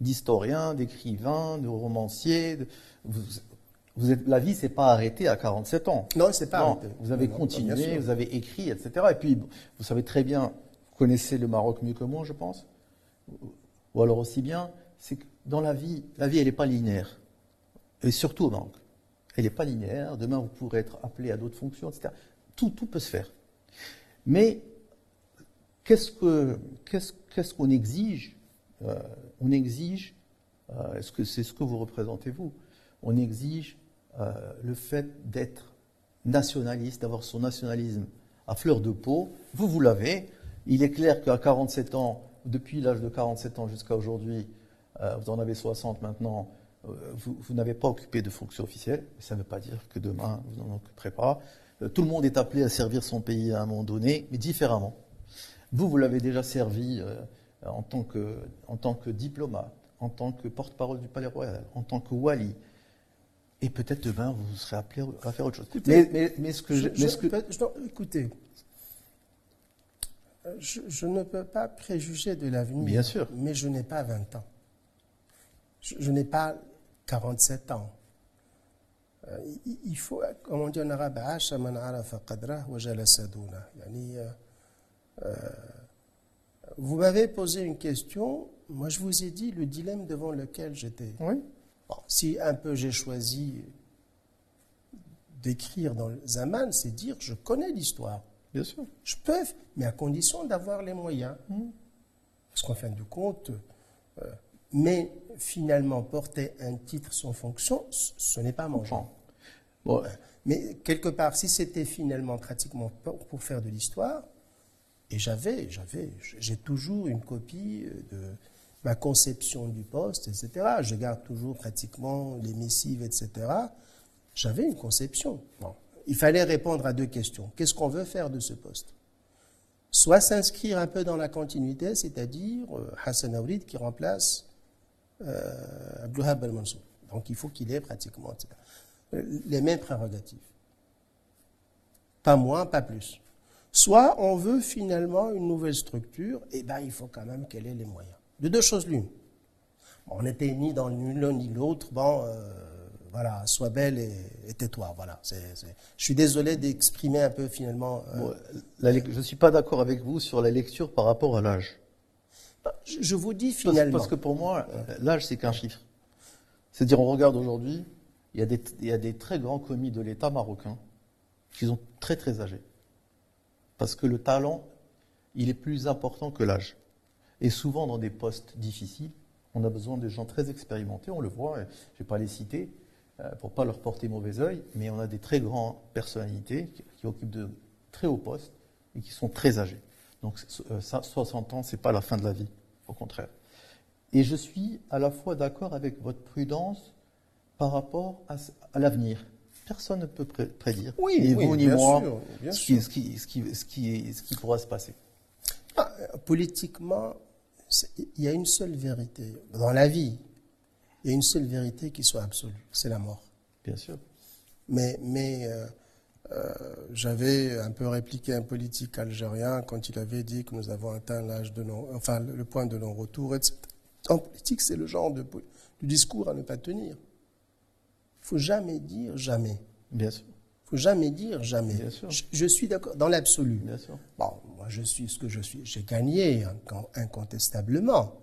d'historien, d'écrivain, de romancier. de- vous, vous êtes, la vie s'est pas arrêtée à 47 ans. Non, c'est pas Non, arrêté. vous avez Non, continué, vous avez écrit, etc. Et puis, vous savez très bien, vous connaissez le Maroc mieux que moi, je pense, ou alors aussi bien, c'est que dans la vie, la vie, elle n'est pas linéaire. Et surtout au Maroc. Elle n'est pas linéaire. Demain, vous pourrez être appelé à d'autres fonctions, etc. Tout, peut se faire. Mais qu'est-ce que qu'est-ce qu'est-ce qu'on exige Euh, On exige, euh, est-ce que c'est ce que vous représentez vous? On exige euh, le fait d'être nationaliste, d'avoir son nationalisme à fleur de peau. Vous, vous l'avez. Il est clair qu'à 47 ans, depuis l'âge de 47 ans jusqu'à aujourd'hui, vous en avez 60 maintenant, euh, vous, vous n'avez pas occupé de fonction officielle. Ça ne veut pas dire que demain, vous n'en occuperez pas. Euh, tout le monde est appelé à servir son pays à un moment donné, mais différemment. Vous, vous l'avez déjà servi euh, en, tant que, en tant que diplomate, en tant que porte-parole du Palais Royal, en tant que wali. Et peut-être demain, vous serez appelé à faire autre chose. Écoutez, mais, mais- mais ce que Je- je- je- mais ce que- je- écoutez, euh, je ne peux pas préjuger de l'avenir. Bien sûr. Mais je n'ai pas 20 ans. Je, n'ai pas 47 ans. Euh, il faut, comme on dit en arabe, euh, euh, vous m'avez posé une question, moi je vous ai dit le dilemme devant lequel j'étais. Oui. Si un peu j'ai choisi d'écrire dans Zaman, c'est dire je connais l'histoire. Bien sûr. Je peux, mais à condition d'avoir les moyens. Mmh. Parce qu'en fin de compte, euh, mais finalement, porter un titre sans fonction, ce n'est pas mon genre. Bon, Mais quelque part, si c'était finalement pratiquement pour pour faire de l'histoire, et j'avais, j'avais, j'ai toujours une copie de ma conception du poste, etc. Je garde toujours pratiquement les missives, etc. J'avais une conception. Bon. Il fallait répondre à deux questions. Qu'est-ce qu'on veut faire de ce poste? Soit s'inscrire un peu dans la continuité, c'est-à-dire euh, Hassan Aourid qui remplace euh. Donc il faut qu'il ait pratiquement les mêmes prérogatives. Pas moins, pas plus. Soit on veut finalement une nouvelle structure, et ben il faut quand même qu'elle ait les moyens. De deux choses l'une. On n'était ni dans l'un ni l'autre, bon, euh, voilà, sois belle et, tais-toi. Voilà. Je suis désolé d'exprimer un peu finalement. Euh, je ne suis pas d'accord avec vous sur la lecture par rapport à l'âge. Je, vous dis finalement. Parce, que pour moi, l'âge, c'est qu'un chiffre. C'est-à-dire, on regarde aujourd'hui, il, il y, a des très grands commis de l'État marocain qui sont très très âgés. Parce que le talent, il est plus important que l'âge. Et souvent, dans des postes difficiles, on a besoin de gens très expérimentés, on le voit, je ne vais pas les citer euh, pour ne pas leur porter mauvais œil, mais on a des très grandes personnalités qui, occupent de très hauts postes et qui sont très âgés. Donc 60 euh, ans, ce n'est pas la fin de la vie, au contraire. Et je suis à la fois d'accord avec votre prudence par rapport à, l'avenir. Personne ne peut prédire, oui, ni vous ni moi, ce, qui, ce, qui, ce, qui, ce, qui, pourra se passer. Ah, politiquement, il y a une seule vérité dans la vie. Il y a une seule vérité qui soit absolue, c'est la mort. Bien sûr. Mais, mais euh, euh, j'avais un peu répliqué un politique algérien quand il avait dit que nous avons atteint l'âge de non, enfin le point de non-retour, etc. En politique, c'est le genre de, discours à ne pas tenir. Il faut jamais dire jamais. Bien sûr. Il faut jamais dire jamais. Bien sûr. Je, suis d'accord dans l'absolu. Bien sûr. Bon, moi je suis ce que je suis. J'ai gagné incontestablement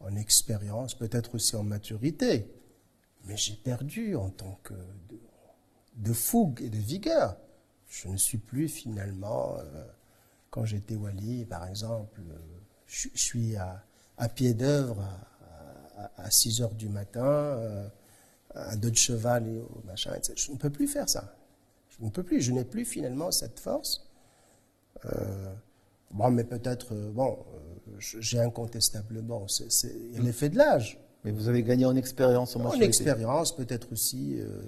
en expérience, peut-être aussi en maturité, mais j'ai perdu en tant que de, fougue et de vigueur. Je ne suis plus finalement, euh, quand j'étais Wali, par exemple, euh, je, suis à, pied d'œuvre à, 6 heures du matin, euh, à deux de cheval et au machin, etc. Je ne peux plus faire ça. Je ne peux plus. Je n'ai plus finalement cette force. bon, mais peut-être, bon, j'ai incontestablement, c'est l'effet de l'âge. Mais vous avez gagné en expérience, en. En expérience, peut-être aussi euh,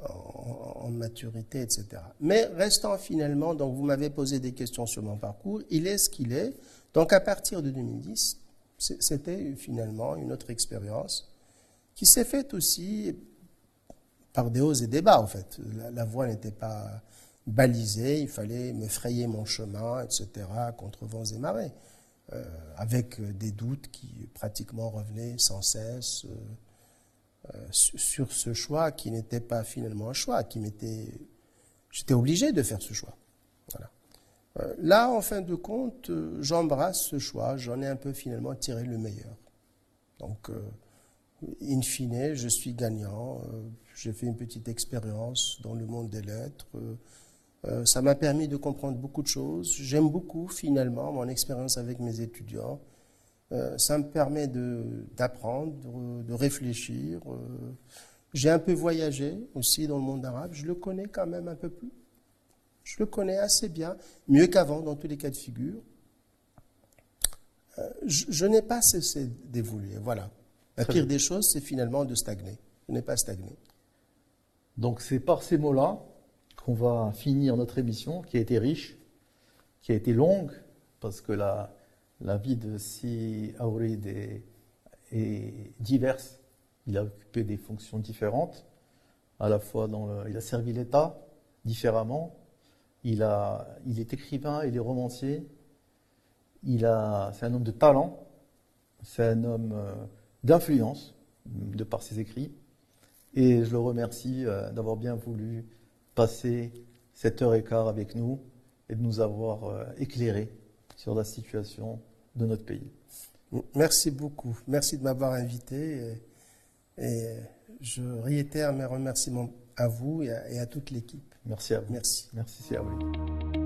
en, maturité, etc. Mais restant finalement, donc vous m'avez posé des questions sur mon parcours, il est ce qu'il est. Donc à partir de 2010, c'était finalement une autre expérience qui s'est faite aussi par des hauts et des bas, en fait. La, voie n'était pas balisée, il fallait me frayer mon chemin, etc., contre vents et marées. Euh, avec des doutes qui pratiquement revenaient sans cesse euh, sur ce choix qui n'était pas finalement un choix, qui m'était, j'étais obligé de faire ce choix. Voilà. Là, en fin de compte, j'embrasse ce choix, j'en ai un peu finalement tiré le meilleur. Donc, in fine, je suis gagnant, j'ai fait une petite expérience dans le monde des lettres, euh, ça m'a permis de comprendre beaucoup de choses. J'aime beaucoup finalement mon expérience avec mes étudiants. Euh, ça me permet d'apprendre, de, réfléchir. Euh, j'ai un peu voyagé aussi dans le monde arabe. Je le connais quand même un peu plus. Je le connais assez bien, mieux qu'avant dans tous les cas de figure. je, n'ai pas cessé d'évoluer. Voilà. La pire des choses, c'est finalement de stagner. Je n'ai pas stagné. Donc c'est par ces mots-là qu'on va finir notre émission, qui a été riche, qui a été longue, parce que la, la vie de Si Aourid est, diverse. Il a occupé des fonctions différentes. À la fois, dans il a servi l'État différemment. Il, est écrivain, il est romancier. C'est un homme de talent. C'est un homme euh, d'influence, de par ses écrits. Et je le remercie euh, d'avoir bien voulu passer cette heure et quart avec nous et de nous avoir euh, éclairé sur la situation de notre pays. Merci beaucoup. Merci de m'avoir invité et, je réitère mes remerciements à vous et à, toute l'équipe. Merci à vous. Merci. Merci, à vous.